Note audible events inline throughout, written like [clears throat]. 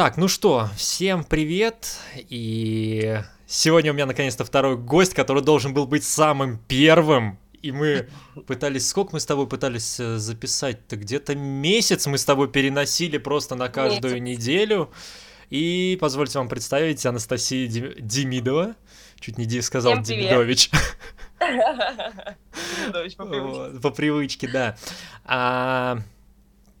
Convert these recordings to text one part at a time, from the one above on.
Так, ну что, всем привет, и сегодня у меня наконец-то второй гость, который должен был быть самым первым, и мы [laughs] пытались, сколько мы с тобой пытались э, записать-то, где-то месяц мы с тобой переносили просто на каждую месяц. неделю, и позвольте вам представить Анастасия Демидова, чуть не сказал Демидович. [laughs] [laughs] Демидович по привычке. По привычке, да.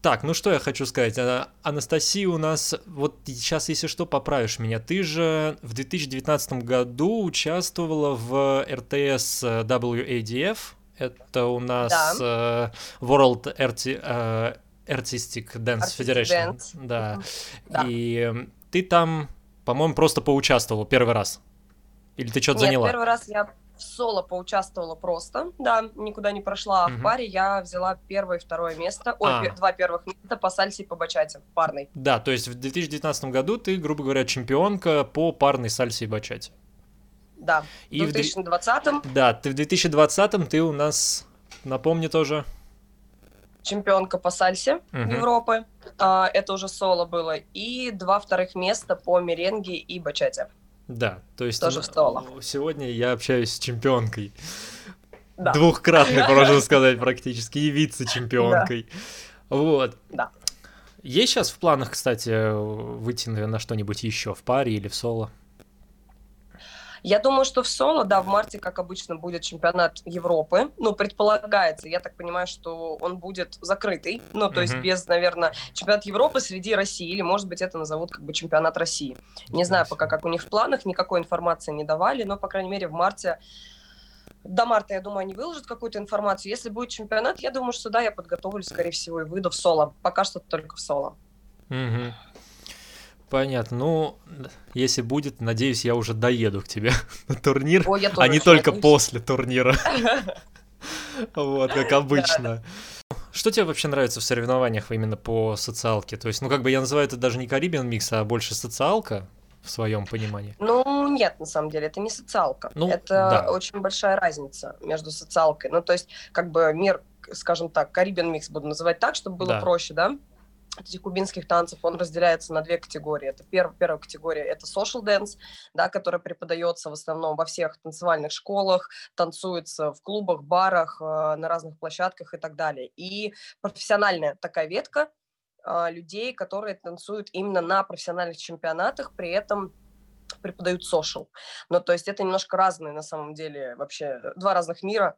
Так, ну что я хочу сказать. А, Анастасия у нас, вот сейчас, если что, поправишь меня. Ты же в 2019 году участвовала в РТС WADF. Это у нас да. uh, World uh, Artistic Dance Artistic Federation. Dance. Да. да. И ты там, по-моему, просто поучаствовала первый раз. Или ты что-то заняла? первый раз я в соло поучаствовала просто, да, никуда не прошла, а угу. в паре я взяла первое и второе место, ой, а. два первых места по сальсе и по бачате, парной. Да, то есть в 2019 году ты, грубо говоря, чемпионка по парной сальсе и бачате. Да, и в 2020 в... Да, ты в 2020 ты у нас, напомни тоже... Чемпионка по сальсе угу. Европы, а, это уже соло было, и два вторых места по меренге и бачате. Да, то есть Тоже встала. сегодня я общаюсь с чемпионкой. Да. Двухкратной, [laughs] можно сказать, практически, и вице-чемпионкой. Да. Вот. Да. Есть сейчас в планах, кстати, выйти на что-нибудь еще в паре или в соло? Я думаю, что в соло, да, в марте, как обычно, будет чемпионат Европы. Ну, предполагается, я так понимаю, что он будет закрытый. Ну, то mm-hmm. есть без, наверное, чемпионат Европы среди России. Или, может быть, это назовут как бы чемпионат России. Не знаю пока, как у них в планах, никакой информации не давали, но, по крайней мере, в марте до марта, я думаю, они выложат какую-то информацию. Если будет чемпионат, я думаю, что да, я подготовлюсь, скорее всего, и выйду в соло. Пока что только в соло. Угу. Понятно. Ну, если будет, надеюсь, я уже доеду к тебе [laughs] на турнир, Ой, а не только надеюсь. после турнира. [laughs] Вот, как обычно. Что тебе вообще нравится в соревнованиях именно по социалке? То есть, ну, как бы я называю это даже не Caribbean микс, а больше социалка в своем понимании? Ну, нет, на самом деле, это не социалка. Ну, это да. очень большая разница между социалкой. Ну, то есть, как бы мир, скажем так, Caribbean микс буду называть так, чтобы было да. проще, да? Этих кубинских танцев, он разделяется на две категории. Это перв, первая категория – это social dance, да, которая преподается в основном во всех танцевальных школах, танцуется в клубах, барах, э, на разных площадках и так далее. И профессиональная такая ветка э, людей, которые танцуют именно на профессиональных чемпионатах, при этом преподают social. Ну, то есть это немножко разные на самом деле вообще, два разных мира,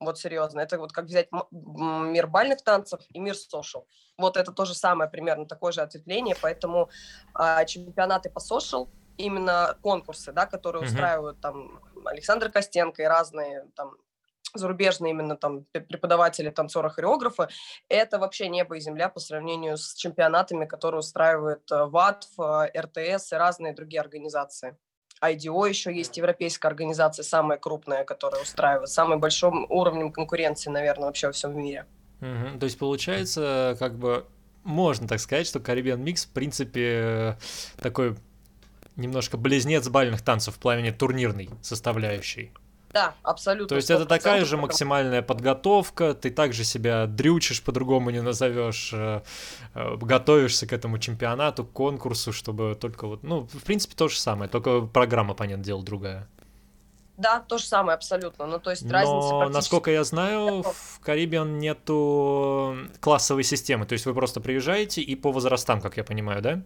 вот серьезно. Это вот как взять мир бальных танцев и мир social. Вот это то же самое, примерно такое же ответвление. Поэтому а, чемпионаты по social, именно конкурсы, да, которые mm-hmm. устраивают там Александр Костенко и разные там зарубежные именно там преподаватели, танцоры, хореографы, это вообще небо и земля по сравнению с чемпионатами, которые устраивают э, ВАТФ, э, РТС и разные другие организации. IDO еще есть европейская организация, самая крупная, которая устраивает, самым большим уровнем конкуренции, наверное, вообще во всем мире. Угу. То есть получается, как бы можно так сказать, что Caribbean Mix, в принципе, такой немножко близнец бальных танцев в плане турнирной составляющей. Да, абсолютно. То есть это такая же максимальная подготовка, ты также себя дрючишь, по-другому не назовешь, э, э, готовишься к этому чемпионату, к конкурсу, чтобы только вот, ну, в принципе, то же самое, только программа, понятное дело, другая. Да, то же самое абсолютно. Ну, то есть Но, разница насколько я знаю, в Caribbean нету классовой системы. То есть вы просто приезжаете и по возрастам, как я понимаю, да?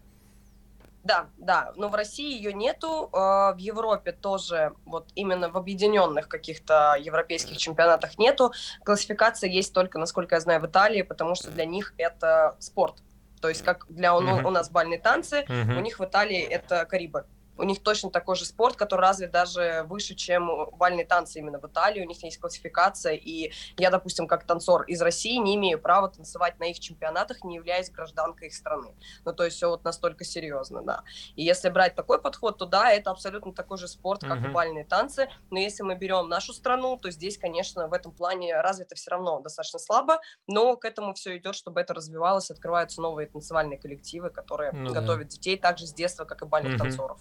Да, да, но в России ее нету, а, в Европе тоже, вот именно в объединенных каких-то европейских чемпионатах нету. Классификация есть только, насколько я знаю, в Италии, потому что для них это спорт. То есть как для у, у нас бальные танцы, uh-huh. у них в Италии это Карибы у них точно такой же спорт, который развит даже выше, чем бальные танцы именно в Италии, у них есть классификация, и я, допустим, как танцор из России не имею права танцевать на их чемпионатах, не являясь гражданкой их страны. Ну, то есть все вот настолько серьезно, да. И если брать такой подход, то да, это абсолютно такой же спорт, как uh-huh. и бальные танцы, но если мы берем нашу страну, то здесь, конечно, в этом плане развито все равно достаточно слабо, но к этому все идет, чтобы это развивалось, открываются новые танцевальные коллективы, которые ну, готовят да. детей также с детства, как и бальных uh-huh. танцоров.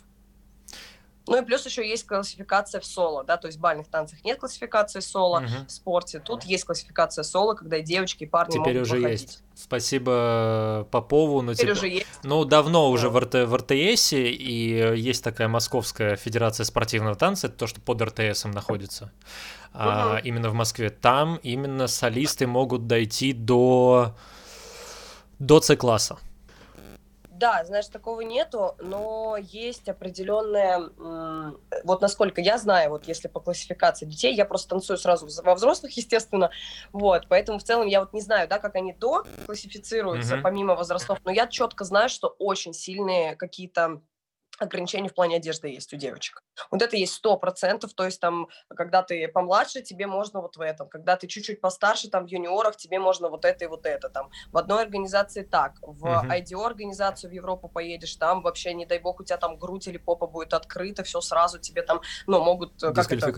Ну и плюс еще есть классификация в соло, да, то есть в бальных танцах нет классификации соло, угу. в спорте тут есть классификация соло, когда и девочки, и парни Теперь могут уже выходить. есть. Спасибо Попову. Ну, Теперь типа, уже есть. Ну, давно уже в, РТ, в РТС, и есть такая Московская Федерация спортивного танца, это то, что под РТСом находится, угу. а, именно в Москве. Там именно солисты могут дойти до, до С-класса. Да, знаешь, такого нету, но есть определенная, вот насколько я знаю, вот если по классификации детей, я просто танцую сразу во взрослых, [laughs] естественно, вот, поэтому в целом я вот не знаю, да, как они до классифицируются, mm-hmm. помимо возрастов, но я четко знаю, что очень сильные какие-то ограничения в плане одежды есть у девочек. Вот это есть сто процентов, то есть там, когда ты помладше, тебе можно вот в этом, когда ты чуть-чуть постарше, там в юниорах, тебе можно вот это и вот это, там в одной организации так, в uh-huh. IDO организацию в Европу поедешь, там вообще, не дай бог, у тебя там грудь или попа будет открыта, все сразу тебе там, ну, могут... Э, как это,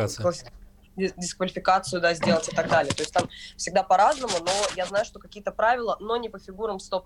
дисквалификацию, да, сделать и так далее. То есть там всегда по-разному, но я знаю, что какие-то правила, но не по фигурам 100%.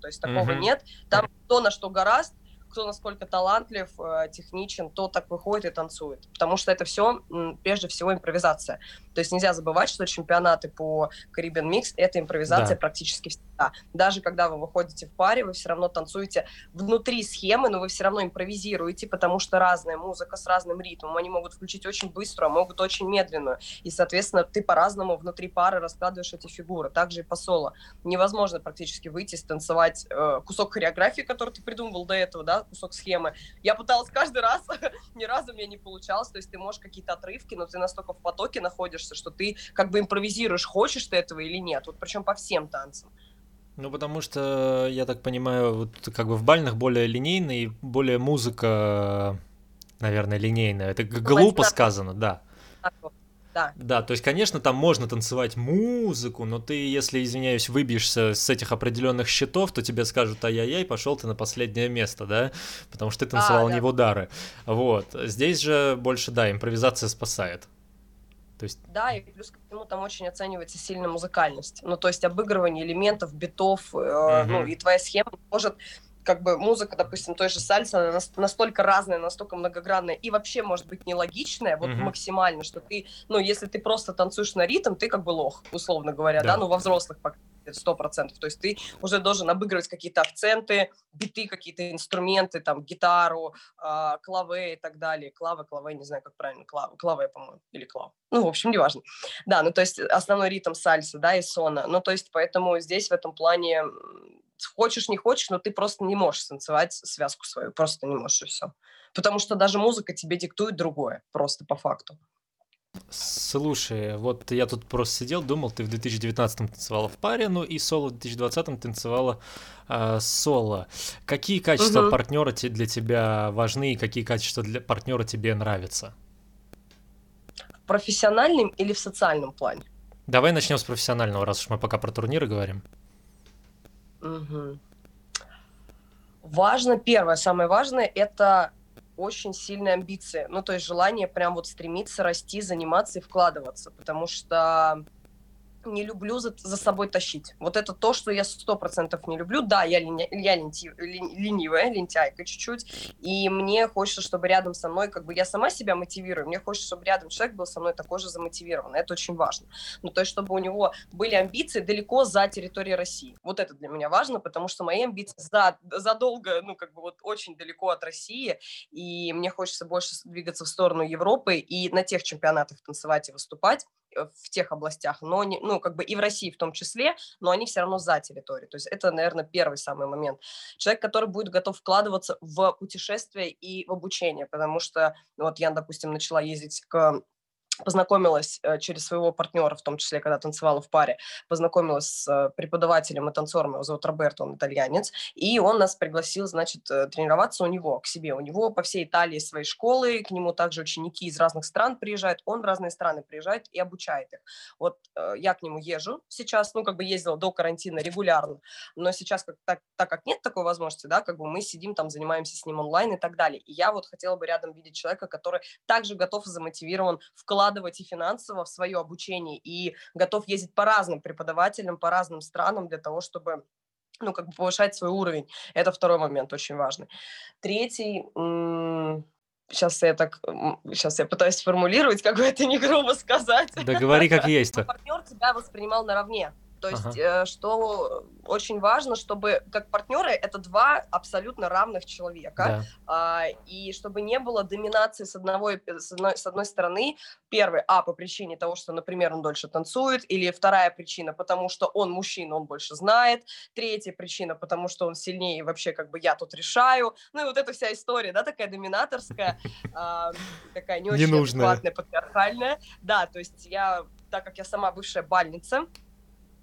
То есть такого uh-huh. нет. Там то, на что гораст, кто насколько талантлив, э, техничен, то так выходит и танцует. Потому что это все, прежде всего, импровизация. То есть нельзя забывать, что чемпионаты по Caribbean Mix — это импровизация да. практически всегда. Даже когда вы выходите в паре, вы все равно танцуете внутри схемы, но вы все равно импровизируете, потому что разная музыка с разным ритмом. Они могут включить очень быструю, а могут очень медленную. И, соответственно, ты по-разному внутри пары раскладываешь эти фигуры. Также и по соло. Невозможно практически выйти, станцевать э, кусок хореографии, который ты придумывал до этого, да, кусок схемы. Я пыталась каждый раз, [laughs] ни разу мне не получалось. То есть ты можешь какие-то отрывки, но ты настолько в потоке находишься, что ты как бы импровизируешь, хочешь ты этого или нет. Вот причем по всем танцам. Ну, потому что, я так понимаю, вот как бы в бальных более линейный, более музыка, наверное, линейная. Это глупо сказано, да да. Да, то есть, конечно, там можно танцевать музыку, но ты, если, извиняюсь, выбьешься с этих определенных счетов, то тебе скажут, ай-яй-яй, пошел ты на последнее место, да, потому что ты танцевал а, да. не в удары. Вот. Здесь же больше, да, импровизация спасает. То есть... Да, и плюс ко всему там очень оценивается сильно музыкальность. Ну, то есть обыгрывание элементов, битов, э, угу. ну, и твоя схема может как бы музыка, допустим, той же сальса, она настолько разная, настолько многогранная и вообще может быть нелогичная, вот mm-hmm. максимально, что ты, ну, если ты просто танцуешь на ритм, ты как бы лох, условно говоря, да, да ну, во взрослых сто процентов. То есть ты уже должен обыгрывать какие-то акценты, биты, какие-то инструменты, там, гитару, э, клаве и так далее. Клавы, клаве, не знаю, как правильно, клавы, клаве, по-моему, или клав. Ну, в общем, неважно. Да, ну, то есть основной ритм сальса, да, и сона. Ну, то есть поэтому здесь в этом плане хочешь, не хочешь, но ты просто не можешь танцевать связку свою, просто не можешь, и все. Потому что даже музыка тебе диктует другое, просто по факту. Слушай, вот я тут просто сидел, думал, ты в 2019 танцевала в паре, ну и соло в 2020 танцевала э, соло. Какие качества угу. партнера для тебя важны и какие качества для партнера тебе нравятся? В профессиональном или в социальном плане? Давай начнем с профессионального, раз уж мы пока про турниры говорим. Важно, первое, самое важное, это очень сильные амбиции. Ну, то есть желание прям вот стремиться расти, заниматься и вкладываться. Потому что не люблю за, за собой тащить. Вот это то, что я сто процентов не люблю. Да, я, линя, я ленти, ленивая, лентяйка чуть-чуть, и мне хочется, чтобы рядом со мной, как бы я сама себя мотивирую, мне хочется, чтобы рядом человек был со мной такой же замотивированный. Это очень важно. Ну, то есть, чтобы у него были амбиции далеко за территорией России. Вот это для меня важно, потому что мои амбиции за, задолго, ну, как бы вот очень далеко от России, и мне хочется больше двигаться в сторону Европы и на тех чемпионатах танцевать и выступать, в тех областях, но не, ну, как бы и в России в том числе, но они все равно за территорией. То есть это, наверное, первый самый момент. Человек, который будет готов вкладываться в путешествие и в обучение, потому что вот я, допустим, начала ездить к познакомилась э, через своего партнера, в том числе, когда танцевала в паре, познакомилась с э, преподавателем и танцором, его зовут Роберто, он итальянец, и он нас пригласил, значит, э, тренироваться у него, к себе. У него по всей Италии свои школы, к нему также ученики из разных стран приезжают, он в разные страны приезжает и обучает их. Вот я к нему езжу сейчас, ну, как бы ездила до карантина регулярно, но сейчас, как, так, так как нет такой возможности, да, как бы мы сидим там, занимаемся с ним онлайн и так далее. И я вот хотела бы рядом видеть человека, который также готов и замотивирован вкладывать вкладывать и финансово в свое обучение, и готов ездить по разным преподавателям, по разным странам для того, чтобы ну, как бы повышать свой уровень. Это второй момент очень важный. Третий, сейчас я так, сейчас я пытаюсь сформулировать, [laughs] как бы это не грубо сказать. Да говори как есть. Партнер тебя воспринимал наравне. То есть, ага. э, что очень важно, чтобы как партнеры это два абсолютно равных человека, да. э, и чтобы не было доминации с одного с одной, с одной стороны. Первый, а по причине того, что, например, он дольше танцует, или вторая причина, потому что он мужчина, он больше знает. Третья причина, потому что он сильнее, и вообще как бы я тут решаю. Ну и вот эта вся история, да, такая доминаторская, э, [laughs] такая не очень адекватная, патриархальная. Да, то есть я, так как я сама бывшая бальница, а,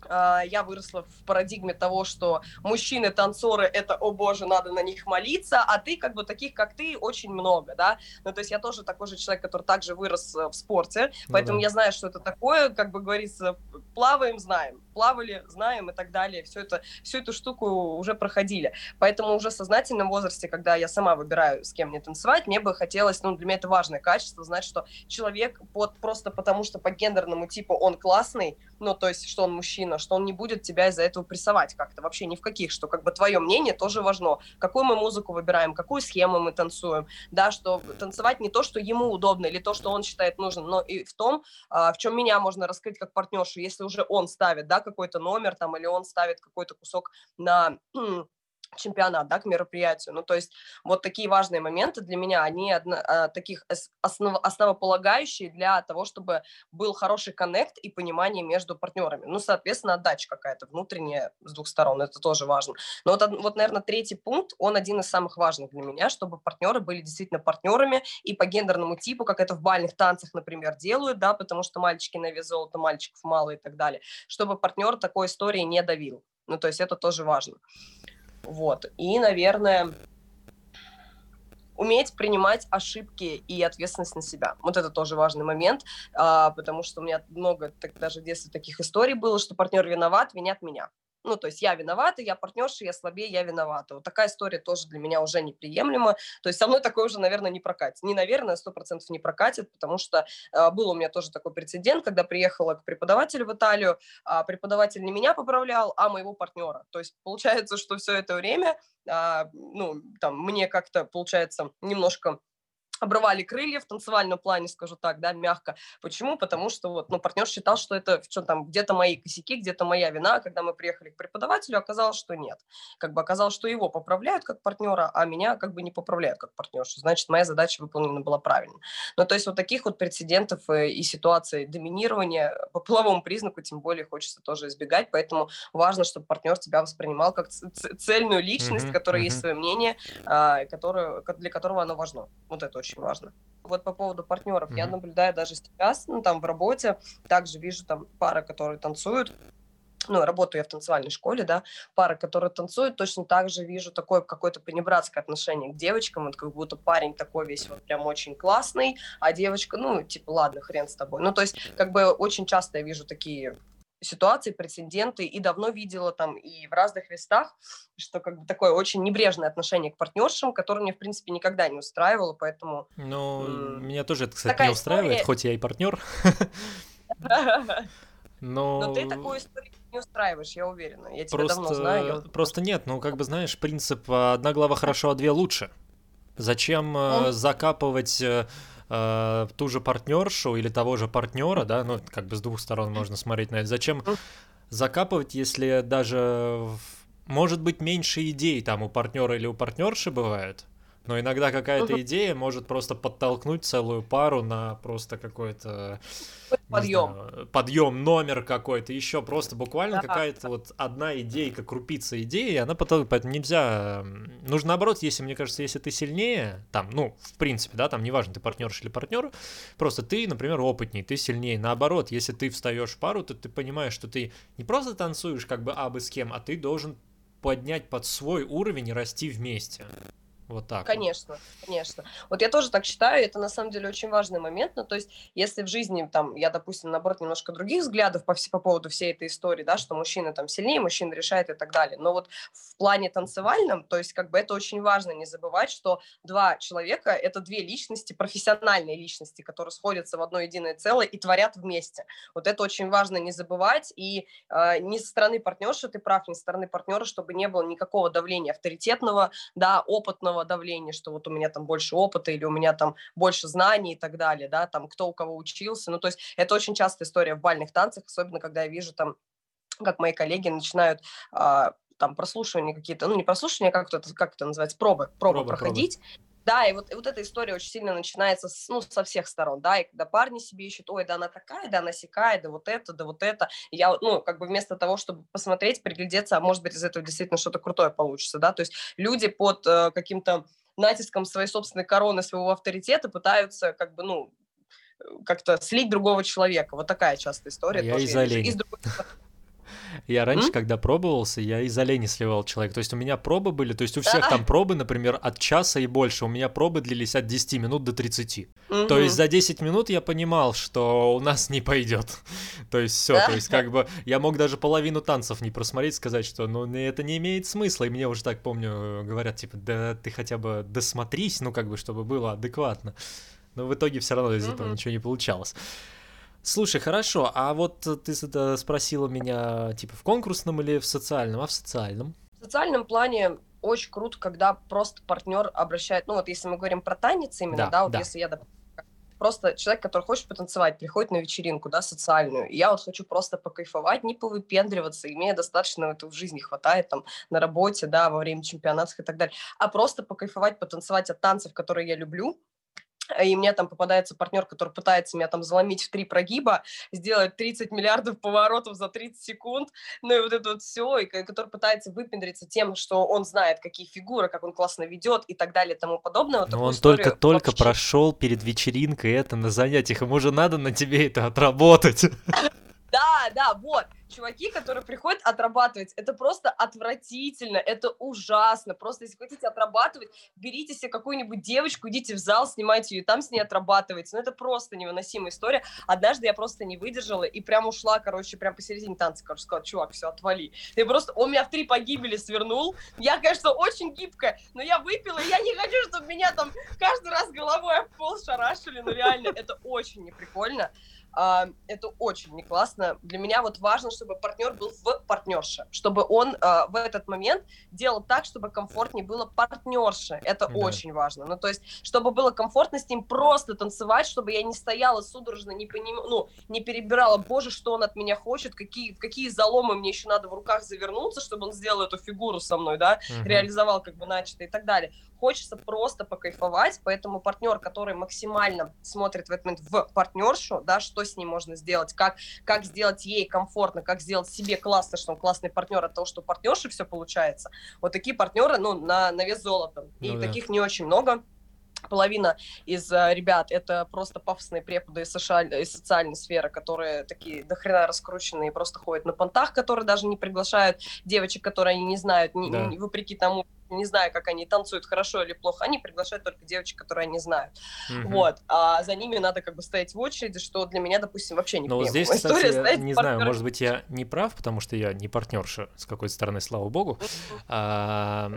я выросла в парадигме того, что мужчины танцоры это, о боже, надо на них молиться, а ты как бы таких, как ты, очень много, да. Ну, то есть я тоже такой же человек, который также вырос э, в спорте, ну, поэтому да. я знаю, что это такое, как бы говорится, плаваем, знаем, плавали, знаем и так далее, все это, всю эту штуку уже проходили. Поэтому уже в сознательном возрасте, когда я сама выбираю, с кем мне танцевать, мне бы хотелось, ну, для меня это важное качество, знать, что человек под, просто потому, что по гендерному типу он классный, ну, то есть, что он мужчина, что он не будет тебя из-за этого прессовать как-то, вообще ни в каких, что как бы твое мнение тоже важно, какую мы музыку выбираем, какую схему мы танцуем, да, что танцевать не то, что ему удобно или то, что он считает нужным, но и в том, а, в чем меня можно раскрыть как партнершу, если уже он ставит, да, какой-то номер там, или он ставит какой-то кусок на [clears throat] чемпионат, да, к мероприятию. Ну, то есть вот такие важные моменты для меня, они одно, а, таких основ, основополагающие для того, чтобы был хороший коннект и понимание между партнерами. Ну, соответственно, отдача какая-то внутренняя с двух сторон, это тоже важно. Но вот, вот, наверное, третий пункт, он один из самых важных для меня, чтобы партнеры были действительно партнерами и по гендерному типу, как это в бальных танцах, например, делают, да, потому что мальчики на вес золота, мальчиков мало и так далее, чтобы партнер такой истории не давил. Ну, то есть это тоже важно. Вот. И, наверное, уметь принимать ошибки и ответственность на себя. Вот это тоже важный момент, а, потому что у меня много так, даже в детстве таких историй было, что партнер виноват, винят меня. Ну, то есть я виновата, я партнерша, я слабее, я виновата. Вот такая история тоже для меня уже неприемлема. То есть со мной такое уже, наверное, не прокатит. Не, наверное, сто процентов не прокатит, потому что э, был у меня тоже такой прецедент, когда приехала к преподавателю в Италию, а преподаватель не меня поправлял, а моего партнера. То есть получается, что все это время, э, ну, там, мне как-то, получается, немножко обрывали крылья в танцевальном плане, скажу так, да, мягко. Почему? Потому что вот, ну, партнер считал, что это что там, где-то мои косяки, где-то моя вина. Когда мы приехали к преподавателю, оказалось, что нет. Как бы оказалось, что его поправляют как партнера, а меня как бы не поправляют как партнершу. Значит, моя задача выполнена была правильно. Ну, то есть вот таких вот прецедентов э, и ситуаций доминирования по половому признаку тем более хочется тоже избегать, поэтому важно, чтобы партнер тебя воспринимал как цельную личность, mm-hmm, которая mm-hmm. есть свое мнение, а, которое, для которого оно важно. Вот это очень очень важно. Вот по поводу партнеров, mm-hmm. я наблюдаю даже сейчас, ну, там в работе, также вижу там пары, которые танцуют, ну, работаю я в танцевальной школе, да, пары, которые танцуют, точно так же вижу такое какое-то понебратское отношение к девочкам, вот как будто парень такой весь вот прям очень классный, а девочка, ну, типа, ладно, хрен с тобой. Ну, то есть, как бы очень часто я вижу такие ситуации, прецеденты, и давно видела там и в разных местах, что как бы такое очень небрежное отношение к партнершам, которое мне, в принципе, никогда не устраивало, поэтому... Ну, меня тоже это, кстати, не устраивает, история... хоть я и партнер. Но... [laughs] Но ты такую историю не устраиваешь, я уверена. Я тебя просто... давно знаю. Просто нет, ну, как бы, знаешь, принцип «одна глава хорошо, а две лучше». Зачем э, закапывать э, э, ту же партнершу или того же партнера, да, ну, как бы с двух сторон можно смотреть на это. Зачем закапывать, если даже может быть меньше идей там у партнера или у партнерши бывает, но иногда какая-то идея может просто подтолкнуть целую пару на просто какой-то подъем, знаю, подъем номер какой-то, еще просто буквально да. какая-то вот одна идейка, крупица идеи, она потом, поэтому нельзя, нужно наоборот, если мне кажется, если ты сильнее, там, ну, в принципе, да, там неважно, ты партнерш или партнер, просто ты, например, опытней, ты сильнее, наоборот, если ты встаешь в пару, то ты понимаешь, что ты не просто танцуешь как бы абы с кем, а ты должен поднять под свой уровень и расти вместе. Вот так. Конечно, вот. конечно. Вот я тоже так считаю, это на самом деле очень важный момент. Ну, то есть, если в жизни, там, я, допустим, наоборот, немножко других взглядов по, по поводу всей этой истории, да, что мужчина там сильнее, мужчина решает и так далее. Но вот в плане танцевальном, то есть, как бы это очень важно не забывать, что два человека – это две личности, профессиональные личности, которые сходятся в одно единое целое и творят вместе. Вот это очень важно не забывать. И э, ни со стороны партнерши, ты прав, ни со стороны партнера, чтобы не было никакого давления авторитетного, да, опытного, социального давления, что вот у меня там больше опыта или у меня там больше знаний и так далее, да, там кто у кого учился. Ну, то есть это очень частая история в бальных танцах, особенно когда я вижу там как мои коллеги начинают а, там прослушивания какие-то, ну не прослушивания, а как это, как это называется, пробы, пробы, пробы проходить. Пробы. Да, и вот, и вот эта история очень сильно начинается с, ну, со всех сторон, да, и когда парни себе ищут, ой, да она такая, да она сякая, да вот это, да вот это, и я, ну, как бы вместо того, чтобы посмотреть, приглядеться, а может быть из этого действительно что-то крутое получится, да, то есть люди под э, каким-то натиском своей собственной короны, своего авторитета пытаются, как бы, ну, э, как-то слить другого человека. Вот такая частая история. Я из оленя. Я раньше, М? когда пробовался, я из оленя сливал человека. То есть у меня пробы были, то есть у всех там пробы, например, от часа и больше. У меня пробы длились от 10 минут до 30. То есть за 10 минут я понимал, что у нас не пойдет. [laughs] То есть все, то есть как бы я мог даже половину танцев не просмотреть, сказать, что ну это не имеет смысла. И мне уже так помню, говорят, типа, да ты хотя бы досмотрись, ну как бы, чтобы было адекватно. Но в итоге все равно из этого ничего не получалось. Слушай, хорошо, а вот ты спросила меня, типа, в конкурсном или в социальном, а в социальном? В социальном плане очень круто, когда просто партнер обращает, ну вот если мы говорим про танец именно, да, да вот да. если я, просто человек, который хочет потанцевать, приходит на вечеринку, да, социальную, и я вот хочу просто покайфовать, не повыпендриваться, и мне достаточно этого в жизни хватает, там, на работе, да, во время чемпионатов и так далее, а просто покайфовать, потанцевать от танцев, которые я люблю, и мне там попадается партнер, который пытается меня там заломить в три прогиба, сделать 30 миллиардов поворотов за 30 секунд, ну и вот это вот все, и который пытается выпендриться тем, что он знает, какие фигуры, как он классно ведет и так далее и тому подобное. Но он только-только прошел перед вечеринкой это на занятиях, ему же надо на тебе это отработать. Да, да, вот чуваки, которые приходят отрабатывать, это просто отвратительно, это ужасно. Просто если хотите отрабатывать, берите себе какую-нибудь девочку, идите в зал, снимайте ее, там с ней отрабатывайте. Ну, это просто невыносимая история. Однажды я просто не выдержала и прям ушла, короче, прям посередине танца, короче, сказала, чувак, все, отвали. Я просто, он меня в три погибели свернул. Я, конечно, очень гибкая, но я выпила, и я не хочу, чтобы меня там каждый раз головой об пол шарашили. Ну, реально, это очень неприкольно. А, это очень не классно. Для меня вот важно, чтобы партнер был в партнерше, чтобы он а, в этот момент делал так, чтобы комфортнее было партнерше. Это да. очень важно. Ну, то есть, чтобы было комфортно с ним просто танцевать, чтобы я не стояла судорожно, не поним... ну, не перебирала, боже, что он от меня хочет, какие, какие заломы мне еще надо в руках завернуться, чтобы он сделал эту фигуру со мной, да, угу. реализовал как бы начатое и так далее. Хочется просто покайфовать, поэтому партнер, который максимально смотрит в этот момент в партнершу, да, что что с ней можно сделать, как, как сделать ей комфортно, как сделать себе классно, что он классный партнер от того, что партнерши все получается. Вот такие партнеры, ну, на, на вес золота. Ну, И да. таких не очень много половина из uh, ребят это просто пафосные преподы из, социаль... из социальной сферы, которые такие дохрена раскрученные и просто ходят на понтах, которые даже не приглашают девочек, которые они не знают, не, да. не, вопреки тому, не знаю, как они танцуют хорошо или плохо, они приглашают только девочек, которые они знают. Mm-hmm. Вот. А за ними надо как бы стоять в очереди, что для меня, допустим, вообще не Ну, здесь, кстати, история, не партнер... знаю, может быть, я не прав, потому что я не партнерша с какой-то стороны, слава богу. А,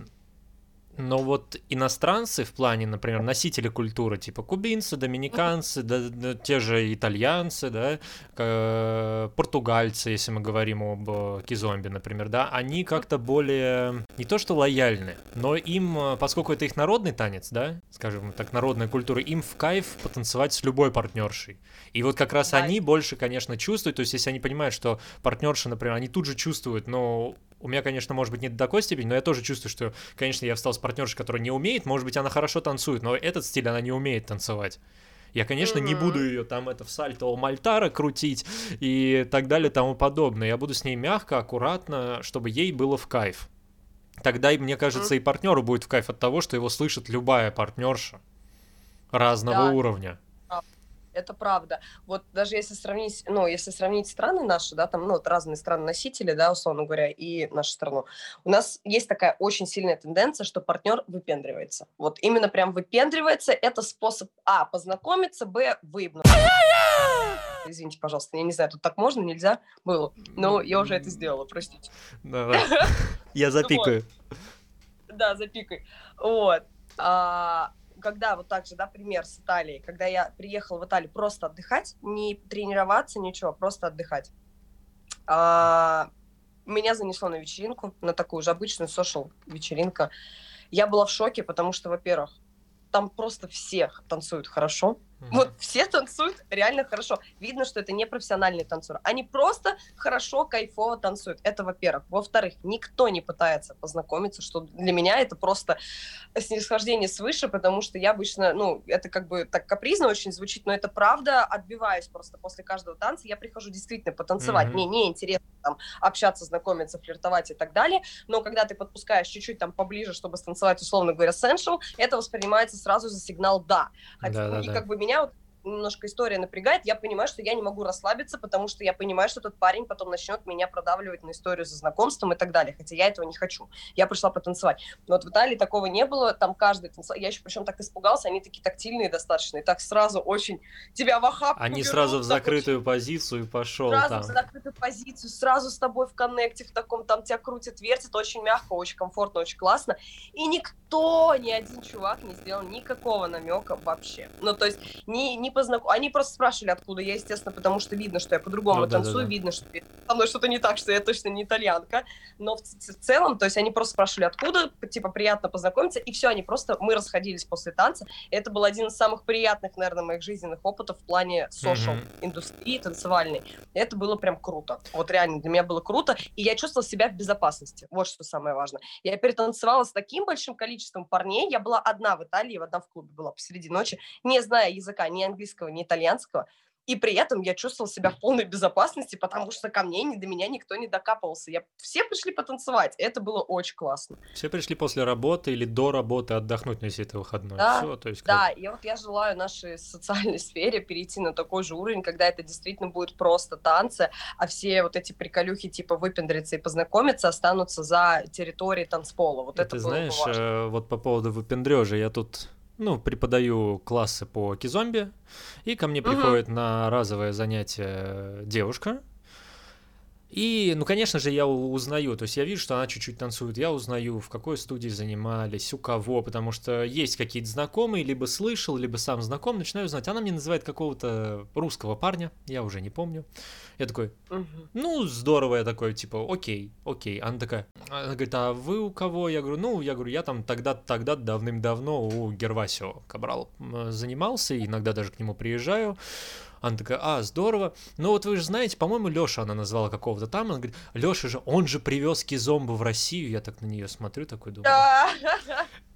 но вот иностранцы в плане, например, носители культуры, типа кубинцы, доминиканцы, да, да, те же итальянцы, да, э, португальцы, если мы говорим об э, кизомби, например, да, они как-то более, не то что лояльны, но им, э, поскольку это их народный танец, да, скажем так, народная культура, им в кайф потанцевать с любой партнершей. И вот как раз да. они больше, конечно, чувствуют, то есть если они понимают, что партнерши, например, они тут же чувствуют, но у меня, конечно, может быть, не до такой степени, но я тоже чувствую, что, конечно, я встал с партнершей, которая не умеет, может быть, она хорошо танцует, но этот стиль она не умеет танцевать. Я, конечно, mm-hmm. не буду ее там это в сальто мальтара крутить и так далее тому подобное. Я буду с ней мягко, аккуратно, чтобы ей было в кайф. Тогда, мне кажется, mm-hmm. и партнеру будет в кайф от того, что его слышит любая партнерша разного да. уровня это правда. Вот даже если сравнить, ну, если сравнить страны наши, да, там, ну, вот разные страны-носители, да, условно говоря, и нашу страну, у нас есть такая очень сильная тенденция, что партнер выпендривается. Вот именно прям выпендривается, это способ, а, познакомиться, б, выебнуть. Извините, пожалуйста, я не знаю, тут так можно, нельзя было, но я уже это сделала, простите. [laughs] Я запикаю. Да, запикай. Вот. Когда вот так же, да, пример с Италией, когда я приехала в Италию просто отдыхать, не тренироваться, ничего, просто отдыхать, а, меня занесло на вечеринку, на такую же обычную social вечеринка. Я была в шоке, потому что, во-первых, там просто все танцуют хорошо. Mm-hmm. Вот все танцуют реально хорошо. Видно, что это не профессиональные танцоры. Они просто хорошо, кайфово танцуют. Это во-первых. Во-вторых, никто не пытается познакомиться, что для меня это просто снисхождение свыше, потому что я обычно, ну, это как бы так капризно очень звучит, но это правда, отбиваюсь просто после каждого танца. Я прихожу действительно потанцевать. Mm-hmm. Мне не интересно там общаться, знакомиться, флиртовать и так далее. Но когда ты подпускаешь чуть-чуть там поближе, чтобы станцевать, условно говоря, sensual, это воспринимается сразу за сигнал «да». Хотя, да, да, и как бы меня вот немножко история напрягает, я понимаю, что я не могу расслабиться, потому что я понимаю, что этот парень потом начнет меня продавливать на историю за знакомством и так далее, хотя я этого не хочу. Я пришла потанцевать. Но вот в Италии такого не было, там каждый танцевал. Я еще причем так испугался, они такие тактильные достаточно, и так сразу очень тебя в охапку Они берут, сразу в закрытую очень... позицию пошел Сразу там. в закрытую позицию, сразу с тобой в коннекте, в таком, там тебя крутят, вертят, очень мягко, очень комфортно, очень классно. И никто, ни один чувак не сделал никакого намека вообще. Ну, то есть, не, не познаком... Они просто спрашивали, откуда я, естественно, потому что видно, что я по-другому ну, танцую, да, да, видно, что со мной что-то не так, что я точно не итальянка. Но в, в целом, то есть они просто спрашивали, откуда, типа, приятно познакомиться, и все, они просто, мы расходились после танца. Это был один из самых приятных, наверное, моих жизненных опытов в плане social mm-hmm. индустрии танцевальной. Это было прям круто. Вот реально для меня было круто, и я чувствовала себя в безопасности. Вот что самое важное. Я перетанцевала с таким большим количеством парней. Я была одна в Италии, в одном в клубе была посреди ночи, не зная языка ни английского, ни итальянского, и при этом я чувствовала себя в полной безопасности, потому что ко мне, ни до меня никто не докапывался. Я... Все пришли потанцевать, это было очень классно. Все пришли после работы или до работы отдохнуть на все это выходной. Да, Все, то есть как... да, и вот я желаю нашей [laughs] социальной сфере перейти на такой же уровень, когда это действительно будет просто танцы, а все вот эти приколюхи типа выпендриться и познакомиться останутся за территорией танцпола. Вот и это ты знаешь, э, вот по поводу выпендрежа, я тут ну, преподаю классы по кизомби, и ко мне угу. приходит на разовое занятие девушка, и, ну, конечно же, я узнаю, то есть я вижу, что она чуть-чуть танцует, я узнаю, в какой студии занимались, у кого, потому что есть какие-то знакомые, либо слышал, либо сам знаком, начинаю знать. Она мне называет какого-то русского парня, я уже не помню. Я такой, ну, здорово, я такой, типа, окей, окей. Она такая, она говорит, а вы у кого? Я говорю, ну, я говорю, я там тогда тогда давным-давно у Гервасио Кабрал занимался, иногда даже к нему приезжаю. Она такая, а, здорово. Ну вот вы же знаете, по-моему, Лёша она назвала какого-то там. Она говорит, Лёша же, он же привез кизомбу в Россию. Я так на нее смотрю, такой думаю.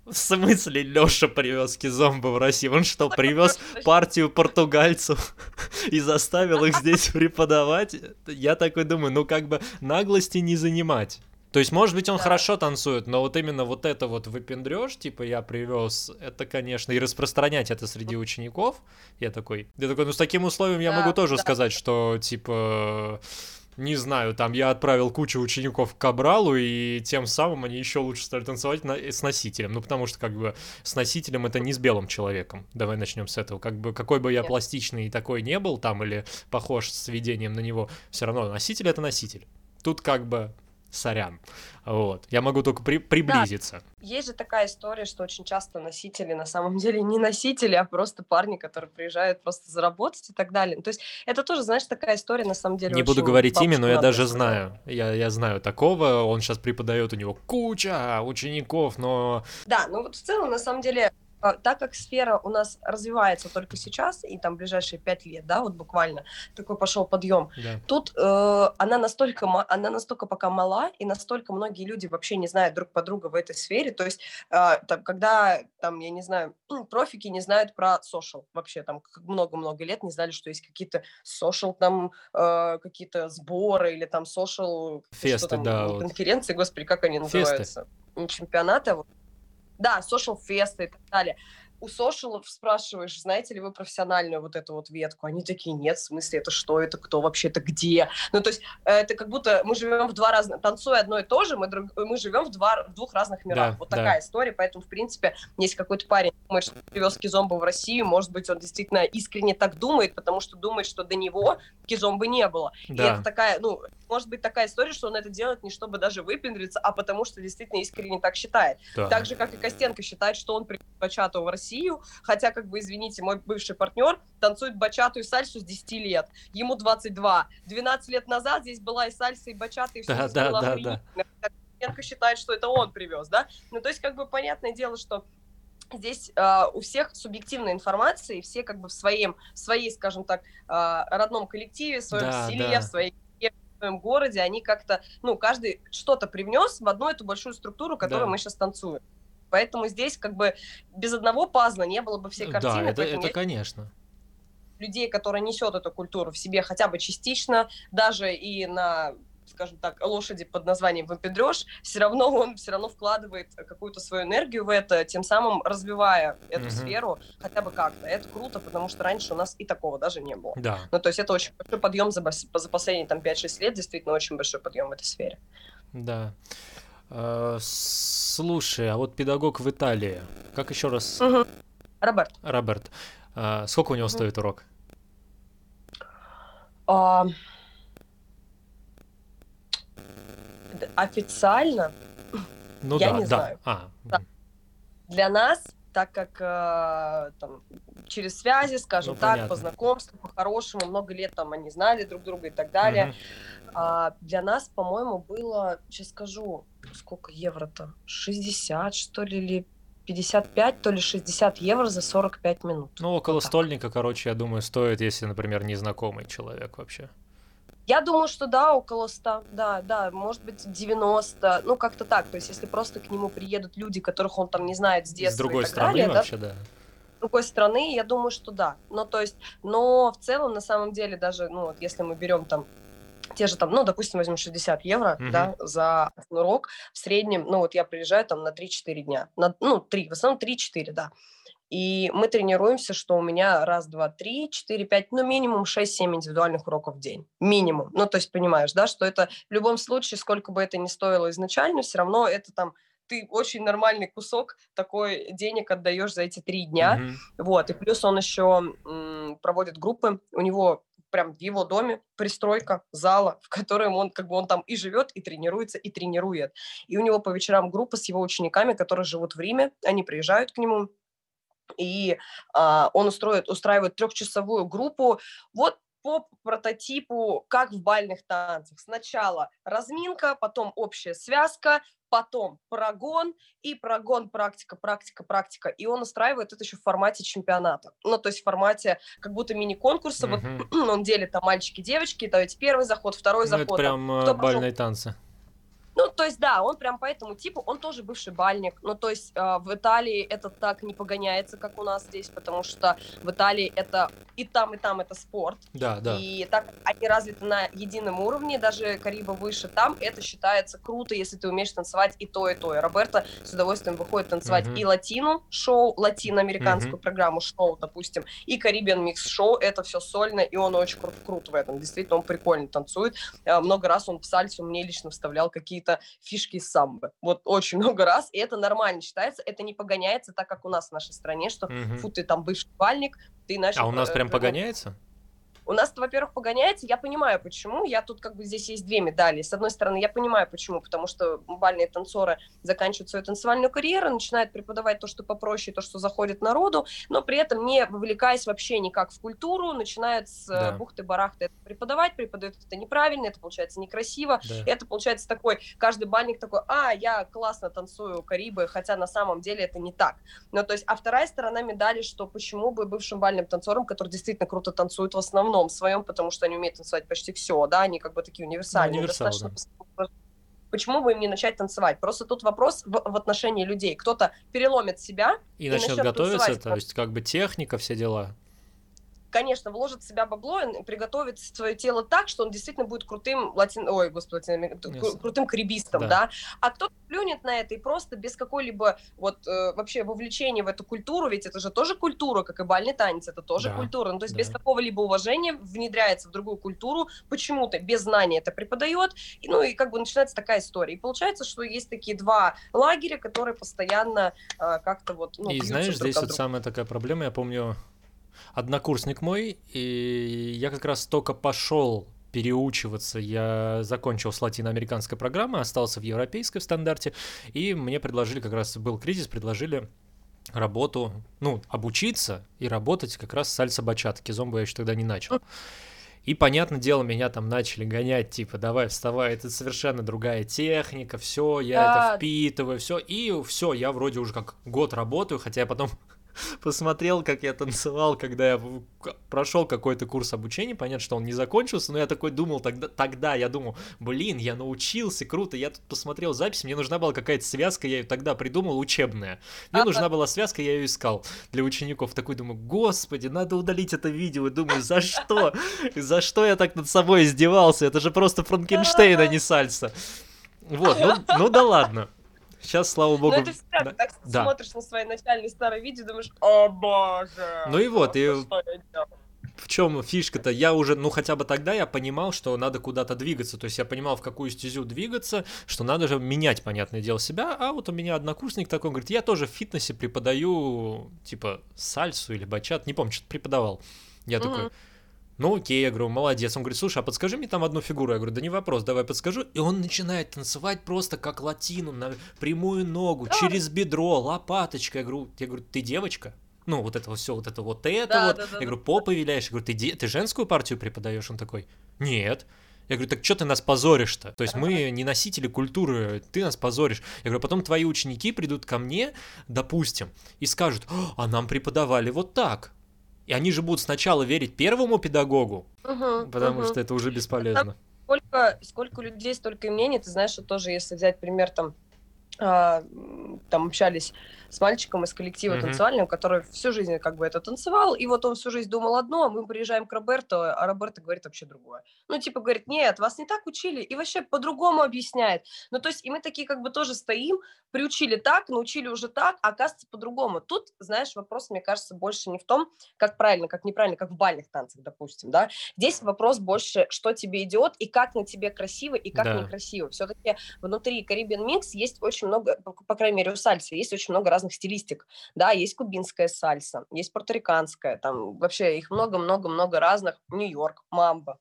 В смысле Лёша привез кизомбу в Россию? Он что, привез партию португальцев [laughs] и заставил их здесь преподавать? Я такой думаю, ну как бы наглости не занимать. То есть, может быть, он да. хорошо танцует, но вот именно вот это вот выпендрешь, типа, я привез, это, конечно, и распространять это среди учеников, я такой, я такой, ну, с таким условием я могу тоже да. сказать, что, типа, не знаю, там я отправил кучу учеников к Кабралу, и тем самым они еще лучше стали танцевать на, с носителем. Ну, потому что, как бы, с носителем это не с белым человеком. Давай начнем с этого. Как бы, какой бы я Нет. пластичный и такой не был там, или похож с видением на него, все равно носитель это носитель. Тут как бы сорян. Вот. Я могу только при приблизиться. Да. Есть же такая история, что очень часто носители на самом деле не носители, а просто парни, которые приезжают просто заработать и так далее. То есть это тоже, знаешь, такая история на самом деле. Не буду говорить имя, но я даже знаю. Я, я знаю такого. Он сейчас преподает, у него куча учеников, но... Да, ну вот в целом, на самом деле, так как сфера у нас развивается только сейчас, и там ближайшие пять лет, да, вот буквально такой пошел подъем, да. тут э, она настолько, она настолько пока мала, и настолько многие люди вообще не знают друг по другу в этой сфере, то есть э, там, когда, там, я не знаю, профики не знают про social вообще, там, много-много лет не знали, что есть какие-то social, там, э, какие-то сборы или там social... Фесты, там, да. Конференции, господи, как они называются? Фесты. Не чемпионаты, а вот да, social фесты и так далее у сошелов спрашиваешь, знаете ли вы профессиональную вот эту вот ветку, они такие, нет, в смысле, это что, это кто вообще, это где? Ну, то есть это как будто мы живем в два разных, танцуя одно и то же, мы, друг, мы живем в, два, в двух разных мирах. Да, вот такая да. история, поэтому, в принципе, если какой-то парень думает, что привез кизомбу в Россию, может быть, он действительно искренне так думает, потому что думает, что до него кизомбы не было. Да. И это такая, ну, может быть такая история, что он это делает не чтобы даже выпендриться, а потому что действительно искренне так считает. Да. Так же, как и Костенко считает, что он привез Бачату в Россию, хотя, как бы, извините, мой бывший партнер танцует бачату и сальсу с 10 лет, ему 22. 12 лет назад здесь была и сальса, и бачата, и все да, да, да, да. Янка считает, что это он привез, да? Ну, то есть, как бы, понятное дело, что здесь э, у всех субъективная информация, и все как бы в своем, в своей, скажем так, э, родном коллективе, в своем да, селе, да. в своей в своем городе, они как-то, ну, каждый что-то привнес в одну эту большую структуру, которую да. мы сейчас танцуем. Поэтому здесь как бы без одного пазла не было бы всей картины. Да, это, это конечно. Людей, которые несет эту культуру в себе хотя бы частично, даже и на скажем так, лошади под названием выпендреж, все равно он все равно вкладывает какую-то свою энергию в это, тем самым развивая эту mm-hmm. сферу хотя бы как-то. Это круто, потому что раньше у нас и такого даже не было. Да. Ну, то есть это очень большой подъем за, за последние там 5-6 лет, действительно очень большой подъем в этой сфере. Да. Uh, слушай, а вот педагог в Италии, как еще раз? Угу. Роберт. Роберт. Uh, сколько у него угу. стоит урок? Uh, официально ну, я да, не да. знаю. А. Да. Для нас, так как э, там, через связи, скажем ну, так, понятно. по знакомству, по-хорошему, много лет там они знали друг друга и так далее. Угу. А, для нас, по-моему, было, сейчас скажу, сколько евро-то? 60, что ли, или 55, то ли 60 евро за 45 минут. Ну, около вот стольника, короче, я думаю, стоит, если, например, незнакомый человек вообще. Я думаю, что да, около 100, да, да, может быть 90, ну как-то так, то есть если просто к нему приедут люди, которых он там не знает с детства С другой и так страны далее, вообще, да? да. С другой страны, я думаю, что да. Ну, то есть, но в целом, на самом деле, даже, ну, вот если мы берем там те же там, ну, допустим, возьмем 60 евро, mm-hmm. да, за урок, в среднем, ну, вот я приезжаю там на 3-4 дня, на, ну, 3, в основном 3-4, да, и мы тренируемся, что у меня раз, два, три, четыре, пять, ну, минимум 6-7 индивидуальных уроков в день. Минимум. Ну, то есть понимаешь, да, что это в любом случае, сколько бы это ни стоило изначально, все равно это там ты очень нормальный кусок такой денег отдаешь за эти три дня. Mm-hmm. Вот. И плюс он еще м, проводит группы. У него прям в его доме пристройка зала, в котором он как бы он там и живет, и тренируется, и тренирует. И у него по вечерам группа с его учениками, которые живут в Риме, они приезжают к нему, и а, он устроит, устраивает трехчасовую группу. Вот по прототипу, как в бальных танцах. Сначала разминка, потом общая связка, потом прогон, и прогон, практика, практика, практика. И он устраивает это еще в формате чемпионата. Ну, то есть в формате как будто мини-конкурса. Mm-hmm. Вот [clears throat] он делит там мальчики, девочки, давайте первый заход, второй ну, заход. Это прям кто бальные пошел... танцы. Ну, то есть, да, он прям по этому типу, он тоже бывший бальник. Ну, то есть, э, в Италии это так не погоняется, как у нас здесь, потому что в Италии это и там, и там это спорт. Да, да. И так они развиты на едином уровне, даже Кариба выше там, это считается круто, если ты умеешь танцевать и то, и то. И Роберто с удовольствием выходит танцевать uh-huh. и латину шоу, латиноамериканскую uh-huh. программу шоу, допустим, и Caribbean микс шоу, это все сольно, и он очень крут, крут в этом. Действительно, он прикольно танцует. Э, много раз он в сальсу мне лично вставлял какие-то какие-то фишки из самбо. Вот очень [laughs] много раз, и это нормально считается, это не погоняется так, как у нас в нашей стране, что угу. фу, ты там бывший бальник, ты начал... А у нас э, прям погоняется? У нас, во-первых, погоняется, я понимаю, почему. Я тут как бы здесь есть две медали. С одной стороны, я понимаю, почему, потому что бальные танцоры заканчивают свою танцевальную карьеру, начинают преподавать то, что попроще, то, что заходит народу, но при этом не вовлекаясь вообще никак в культуру, начинают с да. бухты-барахты это преподавать, преподают это неправильно, это получается некрасиво, да. это получается такой, каждый бальник такой, а, я классно танцую Карибы, хотя на самом деле это не так. Ну, то есть, а вторая сторона медали, что почему бы бывшим бальным танцорам, которые действительно круто танцуют в основном, основном своем, потому что они умеют танцевать почти все, да, они как бы такие универсальные. Универсал, достаточно да. Почему бы им не начать танцевать? Просто тут вопрос в, в отношении людей. Кто-то переломит себя и, и начнет готовиться, танцевать. то есть как бы техника, все дела конечно, вложит в себя бабло и приготовит свое тело так, что он действительно будет крутым латин... Ой, господи, yes. крутым карибистом, да. да? А кто-то плюнет на это и просто без какой-либо вот э, вообще вовлечения в эту культуру, ведь это же тоже культура, как и бальный танец, это тоже да. культура, ну то есть да. без какого-либо уважения внедряется в другую культуру, почему-то без знания это преподает, и, ну и как бы начинается такая история. И получается, что есть такие два лагеря, которые постоянно э, как-то вот... Ну, и знаешь, здесь вот самая такая проблема, я помню, однокурсник мой, и я как раз только пошел переучиваться. Я закончил с латиноамериканской программы, остался в европейской в стандарте, и мне предложили, как раз был кризис, предложили работу, ну, обучиться и работать как раз с сальса бачата. Кизомбу я еще тогда не начал. И, понятное дело, меня там начали гонять, типа, давай, вставай, это совершенно другая техника, все, я да. это впитываю, все, и все, я вроде уже как год работаю, хотя я потом [laughs] посмотрел, как я танцевал, когда я прошел какой-то курс обучения, понятно, что он не закончился, но я такой думал тогда, тогда я думал, блин, я научился, круто, я тут посмотрел запись, мне нужна была какая-то связка, я ее тогда придумал, учебная. Мне нужна была связка, я ее искал для учеников. Такой думаю, господи, надо удалить это видео, и думаю, за что? За что я так над собой издевался? Это же просто Франкенштейн, а не сальса. Вот, ну, ну да ладно. Сейчас, слава богу... Ну, это всегда, да, так да. смотришь на свои начальные старые видео, думаешь, о боже! Ну и вот, и в чем фишка-то? Я уже, ну хотя бы тогда я понимал, что надо куда-то двигаться. То есть я понимал, в какую стезю двигаться, что надо же менять, понятное дело, себя. А вот у меня однокурсник такой говорит, я тоже в фитнесе преподаю, типа, сальсу или бачат, не помню, что-то преподавал. Я угу. такой, ну окей, я говорю, молодец. Он говорит, слушай, а подскажи мне там одну фигуру. Я говорю, да не вопрос, давай подскажу. И он начинает танцевать просто как латину, на прямую ногу, через бедро, лопаточка. Я говорю, я говорю, ты девочка? Ну, вот это все, вот это вот это да, вот. Да, да, я говорю, попой виляешь. Я говорю, ты, де- ты женскую партию преподаешь? Он такой, нет. Я говорю, так что ты нас позоришь-то? То есть мы не носители культуры, ты нас позоришь. Я говорю, потом твои ученики придут ко мне, допустим, и скажут, а нам преподавали вот так. И они же будут сначала верить первому педагогу, угу, потому угу. что это уже бесполезно. Сколько, сколько людей, столько и мнений. Ты знаешь, что тоже, если взять пример там а, там общались с мальчиком из коллектива mm-hmm. танцевального, который всю жизнь как бы это танцевал, и вот он всю жизнь думал одно, а мы приезжаем к Роберто, а Роберто говорит вообще другое. Ну, типа, говорит, нет, вас не так учили, и вообще по-другому объясняет. Ну, то есть, и мы такие как бы тоже стоим, приучили так, научили уже так, а оказывается по-другому. Тут, знаешь, вопрос, мне кажется, больше не в том, как правильно, как неправильно, как в бальных танцах, допустим, да. Здесь вопрос больше, что тебе идет, и как на тебе красиво, и как да. некрасиво. Все-таки внутри Caribbean Mix есть очень много, по крайней мере, у сальсы есть очень много разных стилистик, да, есть кубинская сальса, есть порториканская, там вообще их много-много-много разных, Нью-Йорк, мамба,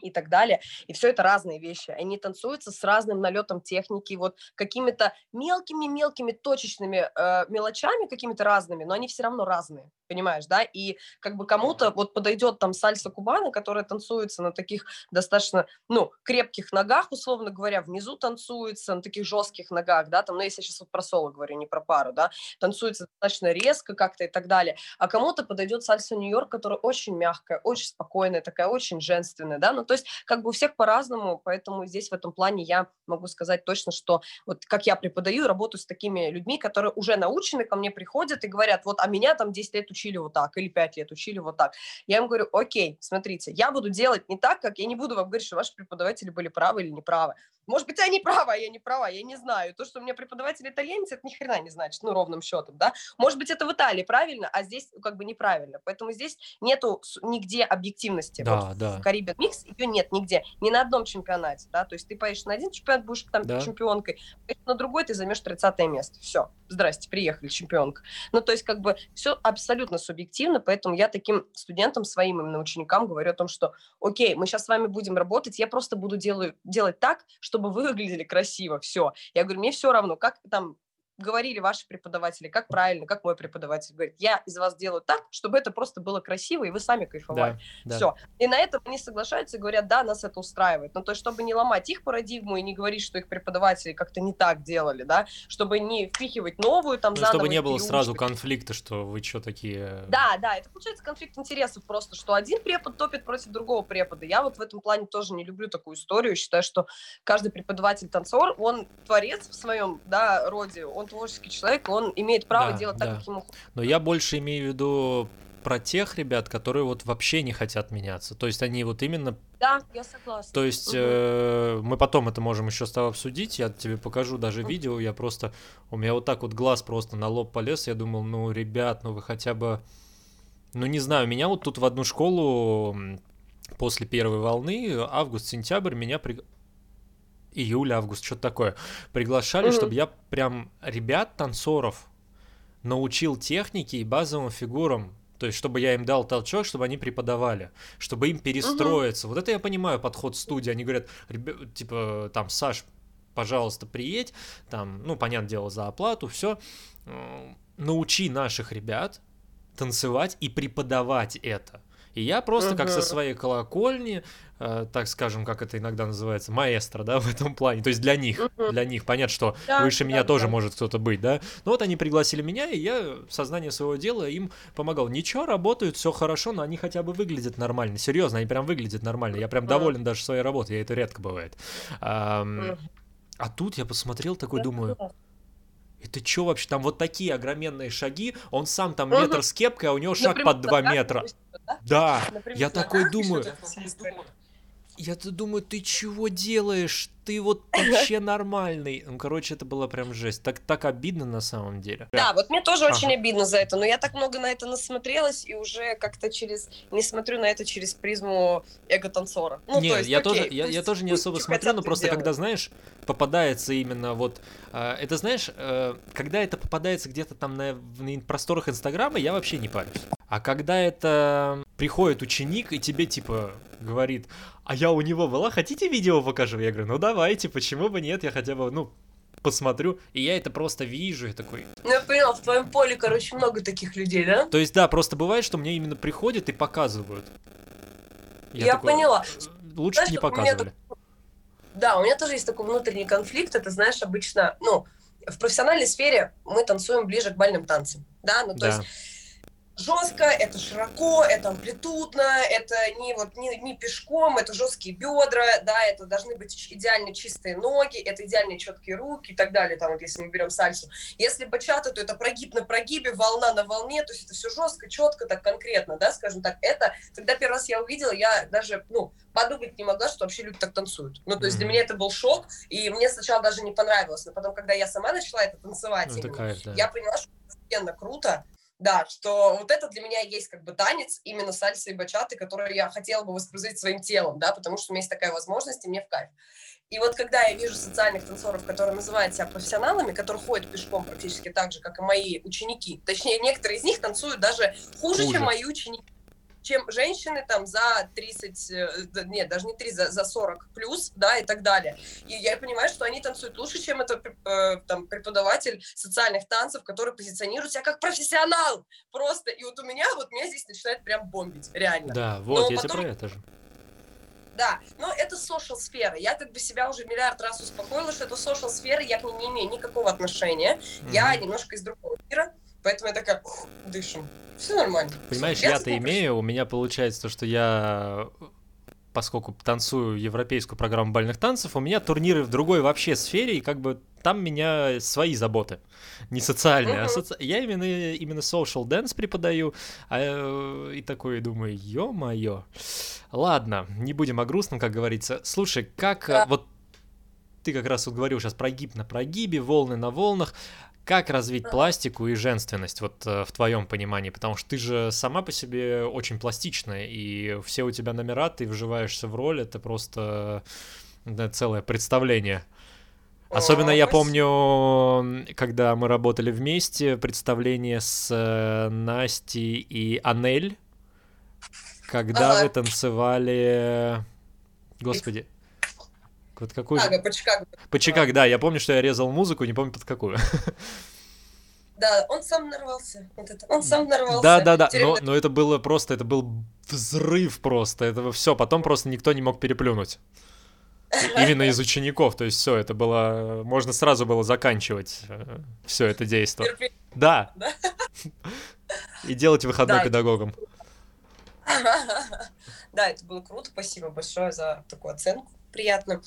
и так далее. И все это разные вещи. Они танцуются с разным налетом техники, вот какими-то мелкими-мелкими точечными э, мелочами, какими-то разными, но они все равно разные понимаешь, да, и как бы кому-то вот подойдет там сальса кубана, которая танцуется на таких достаточно, ну, крепких ногах, условно говоря, внизу танцуется, на таких жестких ногах, да, там, ну, если я сейчас вот про соло говорю, не про пару, да, танцуется достаточно резко как-то и так далее, а кому-то подойдет сальса Нью-Йорк, которая очень мягкая, очень спокойная, такая очень женственная, да, ну, то есть как бы у всех по-разному, поэтому здесь в этом плане я могу сказать точно, что вот как я преподаю, работаю с такими людьми, которые уже научены, ко мне приходят и говорят, вот, а меня там 10 лет учили вот так, или 5 лет учили вот так. Я им говорю, окей, смотрите, я буду делать не так, как я не буду вам говорить, что ваши преподаватели были правы или неправы. Может быть, они правы, а я не права, я не знаю. То, что у меня преподаватель итальянец, это ни хрена не значит, ну, ровным счетом, да. Может быть, это в Италии правильно, а здесь как бы неправильно. Поэтому здесь нету нигде объективности. Да, вот да. В Caribbean Mix ее нет нигде, ни на одном чемпионате, да. То есть ты поедешь на один чемпионат, будешь там да. чемпионкой, на другой ты займешь 30 место. Все, здрасте, приехали, чемпионка. Ну, то есть как бы все абсолютно субъективно, поэтому я таким студентам, своим именно ученикам говорю о том, что окей, мы сейчас с вами будем работать, я просто буду делаю, делать так, чтобы вы выглядели красиво, все. Я говорю, мне все равно, как там говорили ваши преподаватели, как правильно, как мой преподаватель говорит, я из вас делаю так, чтобы это просто было красиво, и вы сами кайфовали. Да, Все. Да. И на этом они соглашаются и говорят, да, нас это устраивает. Но то есть, чтобы не ломать их парадигму и не говорить, что их преподаватели как-то не так делали, да, чтобы не впихивать новую там ну, заново. Чтобы не было сразу конфликта, что вы что такие... Да, да, это получается конфликт интересов просто, что один препод топит против другого препода. Я вот в этом плане тоже не люблю такую историю, считаю, что каждый преподаватель-танцор, он творец в своем, да, роде, он он творческий человек, он имеет право да, делать так, да. как ему Но я больше имею в виду про тех ребят, которые вот вообще не хотят меняться. То есть они вот именно... Да, я согласна. То есть угу. э, мы потом это можем еще с тобой обсудить, я тебе покажу даже угу. видео, я просто... У меня вот так вот глаз просто на лоб полез, я думал, ну, ребят, ну вы хотя бы... Ну, не знаю, меня вот тут в одну школу после первой волны, август-сентябрь, меня при июль, август, что-то такое, приглашали, mm-hmm. чтобы я прям ребят, танцоров, научил технике и базовым фигурам. То есть, чтобы я им дал толчок, чтобы они преподавали, чтобы им перестроиться. Угу. Вот это я понимаю подход студии. Они говорят, типа, там, Саш, пожалуйста, приедь, там, ну, понятное дело, за оплату, все. Научи наших ребят танцевать и преподавать это. И я просто uh-huh. как со своей колокольни, э, так скажем, как это иногда называется, маэстро, да, [laughs] в этом плане. То есть для них, uh-huh. для них. Понятно, что да, выше да, меня да, тоже может кто-то быть, да. Но вот они пригласили меня, и я сознание своего дела им помогал. Ничего, работают, все хорошо, но они хотя бы выглядят нормально. Серьезно, они прям выглядят нормально. Я прям uh-huh. доволен даже своей работой, это редко бывает. А, uh-huh. а тут я посмотрел такой, думаю это что вообще? Там вот такие огроменные шаги, он сам там метр с кепкой, а у него шаг под два метра. Да, я такой думаю, я-то думаю, ты чего делаешь? Ты вот [laughs] вообще нормальный. Ну, короче, это было прям жесть. Так, так обидно на самом деле. Да, вот мне тоже ага. очень обидно за это, но я так много на это насмотрелась и уже как-то через... Не смотрю на это через призму эго-танцора. Ну, Нет, то есть, я, окей, тоже, я, я тоже не особо смотрю, но просто делают. когда, знаешь, попадается именно вот... Э, это, знаешь, э, когда это попадается где-то там на, на просторах Инстаграма, я вообще не парюсь. А когда это приходит ученик и тебе типа говорит, а я у него была, хотите видео покажу? Я говорю, ну давайте, почему бы нет, я хотя бы, ну, посмотрю, и я это просто вижу, и такой... Ну, я понял, в твоем поле, короче, много таких людей, да? То есть, да, просто бывает, что мне именно приходят и показывают. Я, я такой, поняла. Лучше знаешь, не показывали. Так... Да, у меня тоже есть такой внутренний конфликт, это, знаешь, обычно, ну, в профессиональной сфере мы танцуем ближе к бальным танцам, да, ну, то да. есть жестко, это широко, это амплитудно, это не вот не, не пешком, это жесткие бедра, да, это должны быть идеально чистые ноги, это идеально четкие руки и так далее, там вот если мы берем сальсу. Если бачата, то это прогиб на прогибе, волна на волне, то есть это все жестко, четко, так конкретно, да, скажем так. Это, когда первый раз я увидела, я даже, ну, подумать не могла, что вообще люди так танцуют. Ну, то есть для меня это был шок, и мне сначала даже не понравилось, но потом, когда я сама начала это танцевать, ну, именно, кайф, да. я поняла, что это круто, да, что вот это для меня есть как бы танец именно сальсы и бачаты, который я хотела бы воспроизводить своим телом, да, потому что у меня есть такая возможность, и мне в кайф. И вот когда я вижу социальных танцоров, которые называют себя профессионалами, которые ходят пешком практически так же, как и мои ученики, точнее, некоторые из них танцуют даже хуже, хуже. чем мои ученики чем женщины там за 30, э, нет, даже не 30, за, за 40 плюс, да, и так далее. И я понимаю, что они танцуют лучше, чем это э, там преподаватель социальных танцев, который позиционирует себя как профессионал просто. И вот у меня, вот меня здесь начинает прям бомбить, реально. Да, вот, Но я потом... про это же. Да, но это social сфера. Я как бы себя уже миллиард раз успокоила, что это social сфера, я к ней не имею никакого отношения. Mm-hmm. Я немножко из другого мира, поэтому я такая, дышим. Все нормально. Понимаешь, я-то имею, у меня получается то, что я поскольку танцую европейскую программу бальных танцев, у меня турниры в другой вообще сфере, и как бы там меня свои заботы, не социальные, uh-huh. а соци... я именно именно social dance преподаю, а, и такой думаю, ё-моё, ладно, не будем о грустном, как говорится. Слушай, как да. вот ты как раз вот говорил сейчас прогиб на прогибе, волны на волнах. Как развить пластику и женственность, вот э, в твоем понимании? Потому что ты же сама по себе очень пластичная, и все у тебя номера, ты вживаешься в роль, это просто да, целое представление. Особенно я помню, когда мы работали вместе, представление с э, Настей и Анель, когда вы танцевали... Господи, вот какой... Чикаго, по Чикаго. По Чикаго, да, я помню, что я резал музыку, не помню под какую. [laughs] Да, он сам нарвался. Вот это. Он сам нарвался. Да, да, да. Но, но это было просто, это был взрыв просто. Это все. Потом просто никто не мог переплюнуть. [laughs] Именно из учеников. То есть все, это было. Можно сразу было заканчивать э, все это действие. Да. И делать выходной педагогом. [laughs] Да, это было круто. Спасибо большое за такую оценку приятно.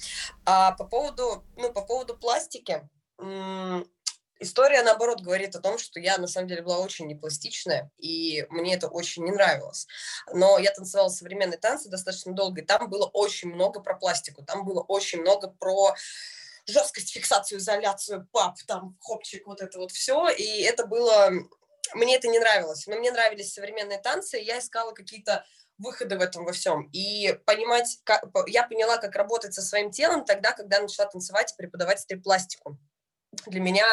А по поводу, ну, по поводу пластики, история, наоборот, говорит о том, что я, на самом деле, была очень непластичная, и мне это очень не нравилось. Но я танцевала современные танцы достаточно долго, и там было очень много про пластику, там было очень много про жесткость, фиксацию, изоляцию, пап, там, хопчик, вот это вот все, и это было... Мне это не нравилось, но мне нравились современные танцы, и я искала какие-то выхода в этом во всем. И понимать, как, я поняла, как работать со своим телом тогда, когда начала танцевать и преподавать стрип-пластику. Для меня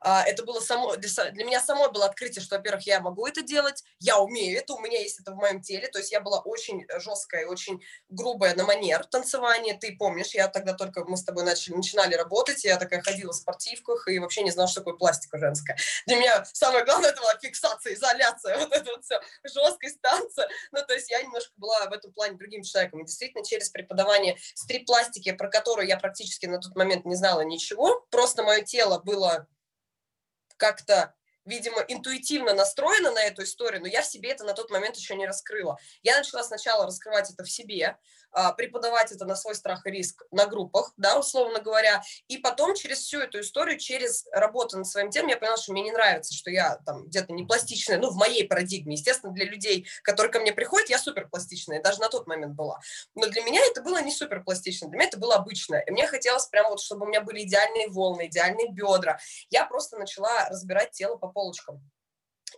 а, это было само, для, меня самой было открытие, что, во-первых, я могу это делать, я умею это, у меня есть это в моем теле, то есть я была очень жесткая, очень грубая на манер танцевания, ты помнишь, я тогда только, мы с тобой начали, начинали работать, я такая ходила в спортивках и вообще не знала, что такое пластика женская. Для меня самое главное это была фиксация, изоляция, [laughs] вот это вот все, жесткость танца, ну, то есть я немножко была в этом плане другим человеком, и действительно через преподавание стрип-пластики, про которую я практически на тот момент не знала ничего, просто мое тело тело было как-то видимо, интуитивно настроена на эту историю, но я в себе это на тот момент еще не раскрыла. Я начала сначала раскрывать это в себе, преподавать это на свой страх и риск на группах, да, условно говоря, и потом через всю эту историю, через работу над своим телом, я поняла, что мне не нравится, что я там где-то не пластичная, ну, в моей парадигме, естественно, для людей, которые ко мне приходят, я супер пластичная, даже на тот момент была, но для меня это было не супер пластично, для меня это было обычное, и мне хотелось прямо вот, чтобы у меня были идеальные волны, идеальные бедра, я просто начала разбирать тело по полочкам,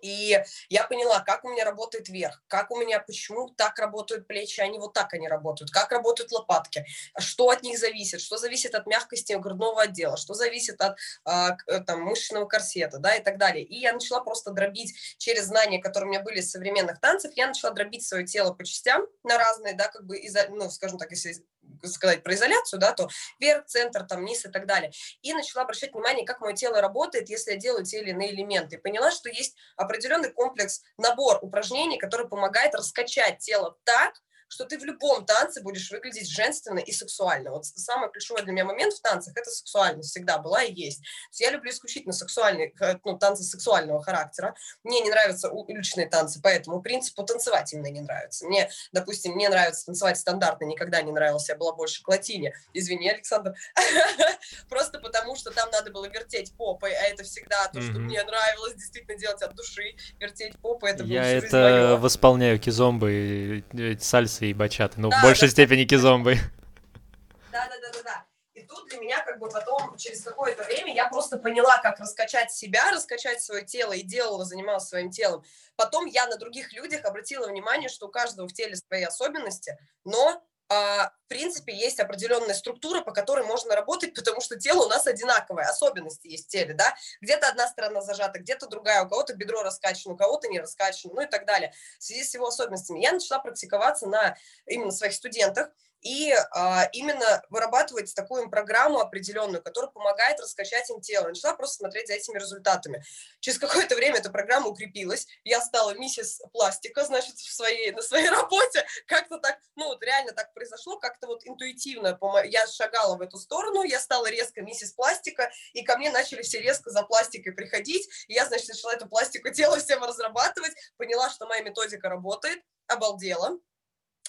и я поняла, как у меня работает верх, как у меня, почему так работают плечи, не вот так они работают, как работают лопатки, что от них зависит, что зависит от мягкости грудного отдела, что зависит от а, э, там, мышечного корсета, да, и так далее. И я начала просто дробить через знания, которые у меня были из современных танцев, я начала дробить свое тело по частям на разные, да, как бы, ну, скажем так, если сказать про изоляцию, да, то вверх, центр, там, низ и так далее. И начала обращать внимание, как мое тело работает, если я делаю те или иные элементы. Поняла, что есть определенный комплекс, набор упражнений, который помогает раскачать тело так, что ты в любом танце будешь выглядеть женственно и сексуально. Вот самый ключевой для меня момент в танцах – это сексуальность всегда была и есть. Есть я люблю исключительно сексуальные, ну, танцы сексуального характера. Мне не нравятся уличные танцы, поэтому принципу танцевать именно не нравится. Мне, допустим, мне нравится танцевать стандартно, никогда не нравился, я была больше к латине. Извини, Александр. [laughs] Просто потому, что там надо было вертеть попой, а это всегда то, что мне нравилось действительно делать от души. Вертеть попой – это Я это восполняю кизомбы, сальсы и бачаты. Ну, да, в большей да, степени кизомбы. Да, да, да, да, да. И тут для меня как бы потом, через какое-то время, я просто поняла, как раскачать себя, раскачать свое тело и делала, занималась своим телом. Потом я на других людях обратила внимание, что у каждого в теле свои особенности, но в принципе, есть определенная структура, по которой можно работать, потому что тело у нас одинаковое, особенности есть в теле, да, где-то одна сторона зажата, где-то другая, у кого-то бедро раскачано, у кого-то не раскачано, ну и так далее. В связи с его особенностями я начала практиковаться на именно своих студентах, и а, именно вырабатывать такую программу определенную, которая помогает раскачать им тело. Начала просто смотреть за этими результатами. Через какое-то время эта программа укрепилась. Я стала миссис пластика, значит, в своей, на своей [laughs] работе. Как-то так, ну вот реально так произошло, как-то вот интуитивно. Я шагала в эту сторону, я стала резко миссис пластика, и ко мне начали все резко за пластикой приходить. И я, значит, начала эту пластику [laughs] тела всем разрабатывать, поняла, что моя методика работает, обалдела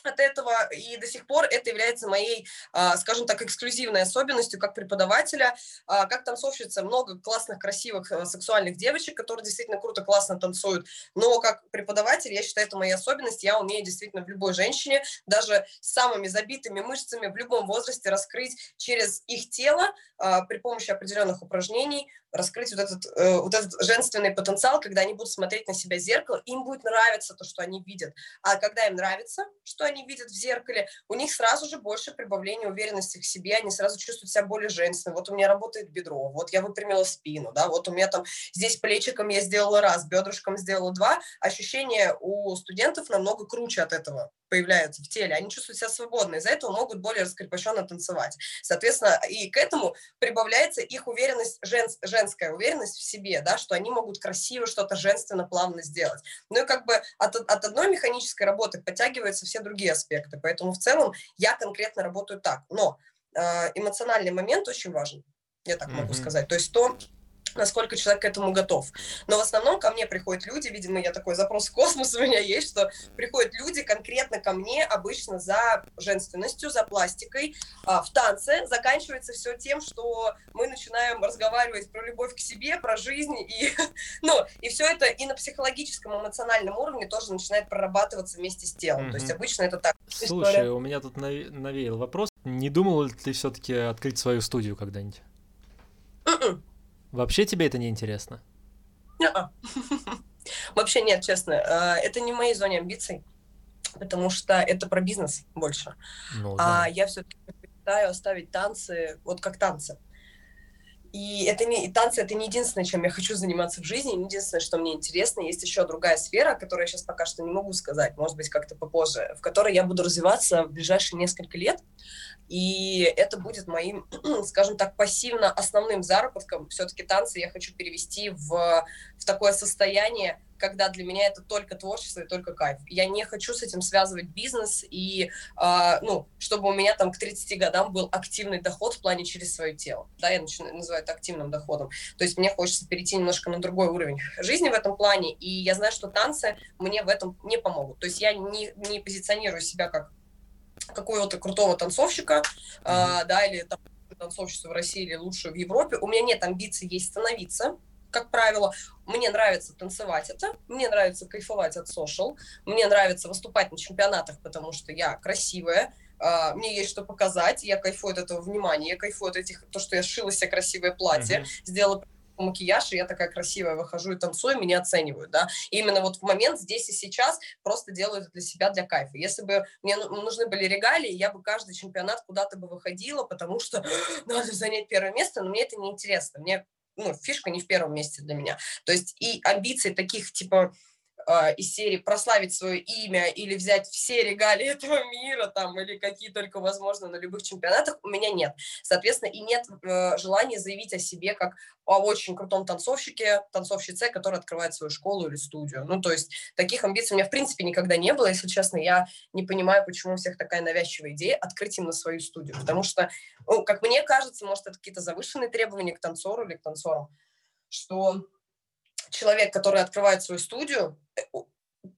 от этого, и до сих пор это является моей, а, скажем так, эксклюзивной особенностью как преподавателя, а, как танцовщица, много классных, красивых, э, сексуальных девочек, которые действительно круто, классно танцуют, но как преподаватель, я считаю, это моя особенность, я умею действительно в любой женщине, даже с самыми забитыми мышцами в любом возрасте раскрыть через их тело а, при помощи определенных упражнений раскрыть вот этот, э, вот этот женственный потенциал, когда они будут смотреть на себя в зеркало, им будет нравиться то, что они видят. А когда им нравится, что они видят в зеркале, у них сразу же больше прибавления уверенности в себе, они сразу чувствуют себя более женственными. Вот у меня работает бедро, вот я выпрямила спину, да, вот у меня там здесь плечиком я сделала раз, бедрышком сделала два. Ощущение у студентов намного круче от этого появляются в теле, они чувствуют себя свободно, из-за этого могут более раскрепощенно танцевать. Соответственно, и к этому прибавляется их уверенность, жен, женская уверенность в себе, да, что они могут красиво что-то женственно, плавно сделать. Ну и как бы от, от одной механической работы подтягиваются все другие аспекты, поэтому в целом я конкретно работаю так. Но э, эмоциональный момент очень важен, я так mm-hmm. могу сказать. То есть то, насколько человек к этому готов. Но в основном ко мне приходят люди, видимо, я такой запрос в космос [laughs] у меня есть, что приходят люди конкретно ко мне обычно за женственностью, за пластикой. А, в танце заканчивается все тем, что мы начинаем разговаривать про любовь к себе, про жизнь, и, [laughs] ну, и все это и на психологическом, эмоциональном уровне тоже начинает прорабатываться вместе с телом. Mm-hmm. То есть обычно это так. Слушай, история. у меня тут навеял вопрос. Не думал ли ты все-таки открыть свою студию когда-нибудь? Mm-mm. Вообще тебе это не интересно? [laughs] Вообще нет, честно. А, это не в моей зоне амбиций, потому что это про бизнес больше. Ну, а да. А я все-таки предпочитаю оставить танцы вот как танцы. И это не и танцы это не единственное, чем я хочу заниматься в жизни, не единственное, что мне интересно. Есть еще другая сфера, которую я сейчас пока что не могу сказать, может быть, как-то попозже, в которой я буду развиваться в ближайшие несколько лет. И это будет моим, [clears throat] скажем так, пассивно основным заработком. Все-таки танцы я хочу перевести в, в такое состояние, когда для меня это только творчество и только кайф. Я не хочу с этим связывать бизнес и, э, ну, чтобы у меня там к 30 годам был активный доход в плане через свое тело. Да, я начинаю, называю это активным доходом. То есть мне хочется перейти немножко на другой уровень жизни в этом плане, и я знаю, что танцы мне в этом не помогут. То есть я не, не позиционирую себя как какого-то крутого танцовщика, а, да, или там танцовщицу в России или лучшую в Европе. У меня нет амбиций ей становиться, как правило. Мне нравится танцевать это, мне нравится кайфовать от сошел, мне нравится выступать на чемпионатах, потому что я красивая, Uh, мне есть что показать, я кайфую от этого внимания, я кайфую от этих, то, что я шила себе красивое платье, mm-hmm. сделала макияж, и я такая красивая выхожу и танцую, меня оценивают, да. И именно вот в момент здесь и сейчас просто делаю это для себя, для кайфа. Если бы мне ну, нужны были регалии, я бы каждый чемпионат куда-то бы выходила, потому что надо занять первое место, но мне это не интересно. Мне ну, фишка не в первом месте для меня. То есть и амбиции таких, типа, из серии прославить свое имя или взять все регалии [laughs] этого мира там или какие только возможно на любых чемпионатах у меня нет. Соответственно, и нет э, желания заявить о себе как о очень крутом танцовщике, танцовщице, который открывает свою школу или студию. Ну, то есть таких амбиций у меня в принципе никогда не было. Если честно, я не понимаю, почему у всех такая навязчивая идея открыть именно свою студию. Потому что, ну, как мне кажется, может, это какие-то завышенные требования к танцору или к танцорам, что человек, который открывает свою студию, э,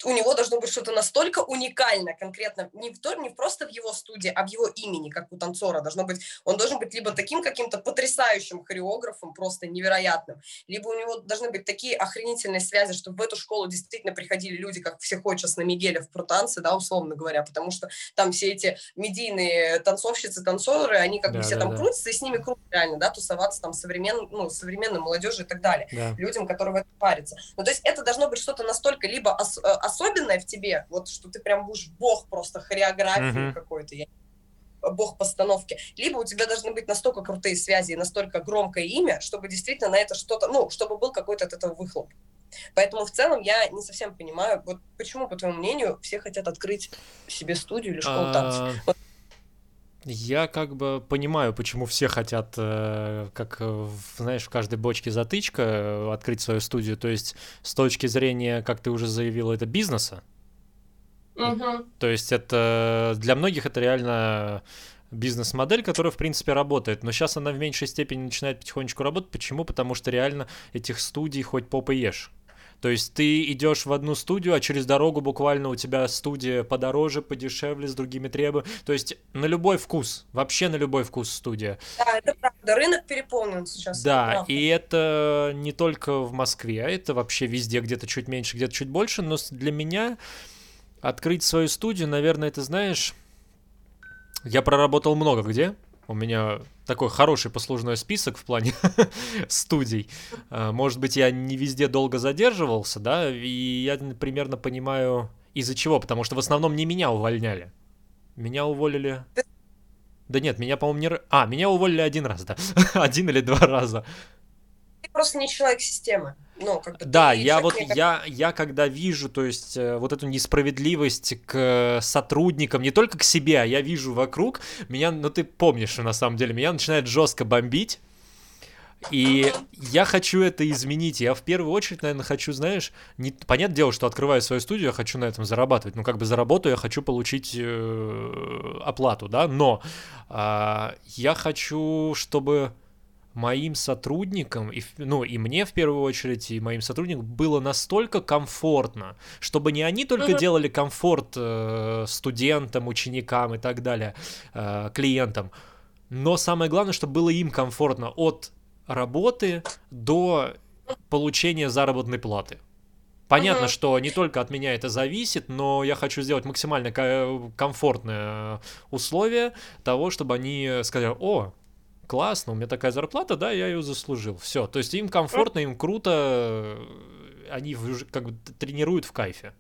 у него должно быть что-то настолько уникальное, конкретно, не, в, не просто в его студии, а в его имени, как у танцора. Должно быть, он должен быть либо таким каким-то потрясающим хореографом, просто невероятным, либо у него должны быть такие охренительные связи, чтобы в эту школу действительно приходили люди, как все ходят на Мигеля в танцы, да, условно говоря, потому что там все эти медийные танцовщицы, танцоры, они как да, бы все да, там да. крутятся, и с ними круто реально, да, тусоваться там современ, ну, современной молодежи и так далее, да. людям, которые в этом парятся. Ну, то есть это должно быть что-то настолько либо ос- э, особенное в тебе, вот что ты прям будешь бог просто хореографии mm-hmm. какой-то, я бог постановки, либо у тебя должны быть настолько крутые связи и настолько громкое имя, чтобы действительно на это что-то, ну, чтобы был какой-то от этого выхлоп. Поэтому в целом я не совсем понимаю, вот почему, по твоему мнению, все хотят открыть себе студию или школу танцев. Я как бы понимаю, почему все хотят, э, как, знаешь, в каждой бочке затычка, э, открыть свою студию. То есть с точки зрения, как ты уже заявила, это бизнеса. Угу. То есть это для многих это реально бизнес-модель, которая, в принципе, работает. Но сейчас она в меньшей степени начинает потихонечку работать. Почему? Потому что реально этих студий хоть попы ешь. То есть ты идешь в одну студию, а через дорогу буквально у тебя студия подороже, подешевле, с другими требованиями. То есть на любой вкус, вообще на любой вкус студия. Да, это правда. Рынок переполнен сейчас. Да, это и это не только в Москве, а это вообще везде, где-то чуть меньше, где-то чуть больше. Но для меня открыть свою студию, наверное, ты знаешь, я проработал много где. У меня такой хороший послужной список в плане [laughs] студий. А, может быть, я не везде долго задерживался, да, и я примерно понимаю, из-за чего, потому что в основном не меня увольняли. Меня уволили... Да нет, меня, по-моему, не... А, меня уволили один раз, да. [laughs] один или два раза. Ты просто не человек системы. Ну, как бы да, я вот я я когда вижу, то есть э, вот эту несправедливость к сотрудникам, не только к себе, а я вижу вокруг, меня, ну ты помнишь, на самом деле, меня начинает жестко бомбить. И я хочу это изменить. Я в первую очередь, наверное, хочу, знаешь, не... понятное дело, что открываю свою студию, я хочу на этом зарабатывать. Ну, как бы заработаю, я хочу получить э, оплату, да, но э, я хочу, чтобы моим сотрудникам, и, ну и мне в первую очередь, и моим сотрудникам было настолько комфортно, чтобы не они только uh-huh. делали комфорт э, студентам, ученикам и так далее, э, клиентам, но самое главное, чтобы было им комфортно от работы до получения заработной платы. Понятно, uh-huh. что не только от меня это зависит, но я хочу сделать максимально комфортное условие того, чтобы они сказали, о, классно, у меня такая зарплата, да, я ее заслужил. Все, то есть им комфортно, им круто, они как бы тренируют в кайфе.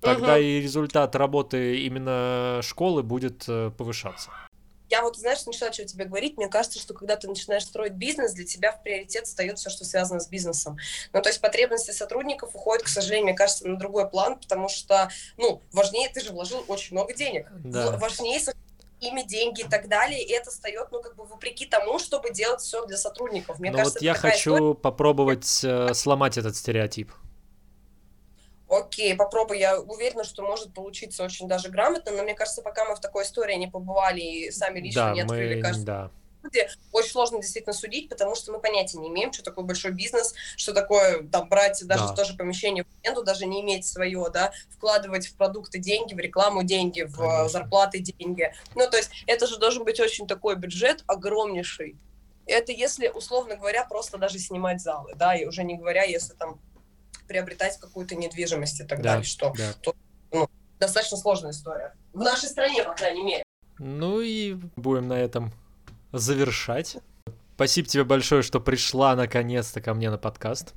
Тогда угу. и результат работы именно школы будет э, повышаться. я вот, знаешь, начала что тебе говорить, мне кажется, что когда ты начинаешь строить бизнес, для тебя в приоритет встает все, что связано с бизнесом. Ну, то есть потребности сотрудников уходят, к сожалению, мне кажется, на другой план, потому что, ну, важнее, ты же вложил очень много денег, да. важнее ими деньги и так далее, и это встает, ну, как бы вопреки тому, чтобы делать все для сотрудников. Мне Но кажется, вот я хочу история... попробовать э, сломать этот стереотип. Окей, попробуй. Я уверена, что может получиться очень даже грамотно, но мне кажется, пока мы в такой истории не побывали и сами лично да, не открыли, мы... кажется, да. Очень сложно действительно судить, потому что мы понятия не имеем, что такое большой бизнес, что такое там брать даже да. тоже помещение в аренду, даже не иметь свое, да, вкладывать в продукты деньги, в рекламу деньги, в Конечно. зарплаты деньги. Ну, то есть это же должен быть очень такой бюджет огромнейший. Это если, условно говоря, просто даже снимать залы, да, и уже не говоря, если там приобретать какую-то недвижимость и так да, далее, что да. то, ну, достаточно сложная история. В нашей стране, по крайней мере. Ну и будем на этом завершать. Спасибо тебе большое, что пришла наконец-то ко мне на подкаст.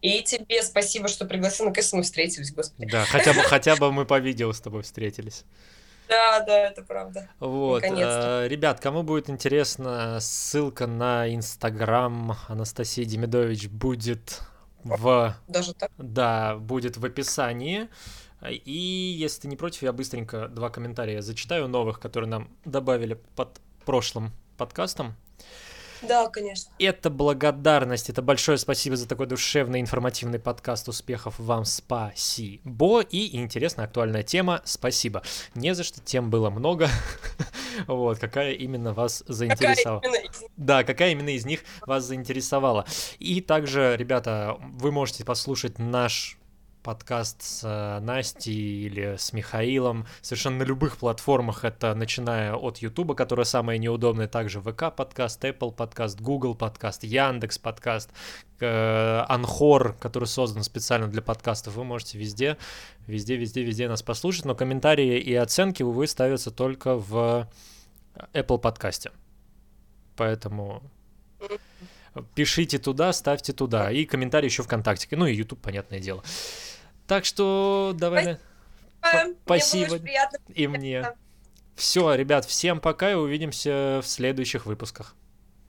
И тебе спасибо, что пригласил. Наконец-то мы встретились, господи. Да, хотя бы, хотя бы мы по видео с тобой встретились. Да, да, это правда. Вот, э, ребят, кому будет интересно, ссылка на Инстаграм Анастасии Демидович будет в... Даже так? Да, будет в описании. И если ты не против, я быстренько два комментария зачитаю новых, которые нам добавили под прошлым подкастом. Да, конечно. Это благодарность, это большое спасибо за такой душевный информативный подкаст. Успехов вам, спасибо. И интересная актуальная тема, спасибо. Не за что, тем было много. [laughs] вот, какая именно вас заинтересовала. Какая именно... Да, какая именно из них вас заинтересовала. И также, ребята, вы можете послушать наш подкаст с э, Настей или с Михаилом совершенно на любых платформах. Это начиная от Ютуба, которая самая неудобная, также ВК подкаст, Apple подкаст, Google подкаст, Яндекс подкаст, Анхор, который создан специально для подкастов. Вы можете везде, везде, везде, везде нас послушать, но комментарии и оценки, увы, ставятся только в Apple подкасте. Поэтому пишите туда, ставьте туда. И комментарии еще ВКонтакте. Ну и YouTube, понятное дело. Так что давай. Спасибо. Спасибо. Мне и мне. Все, ребят, всем пока и увидимся в следующих выпусках.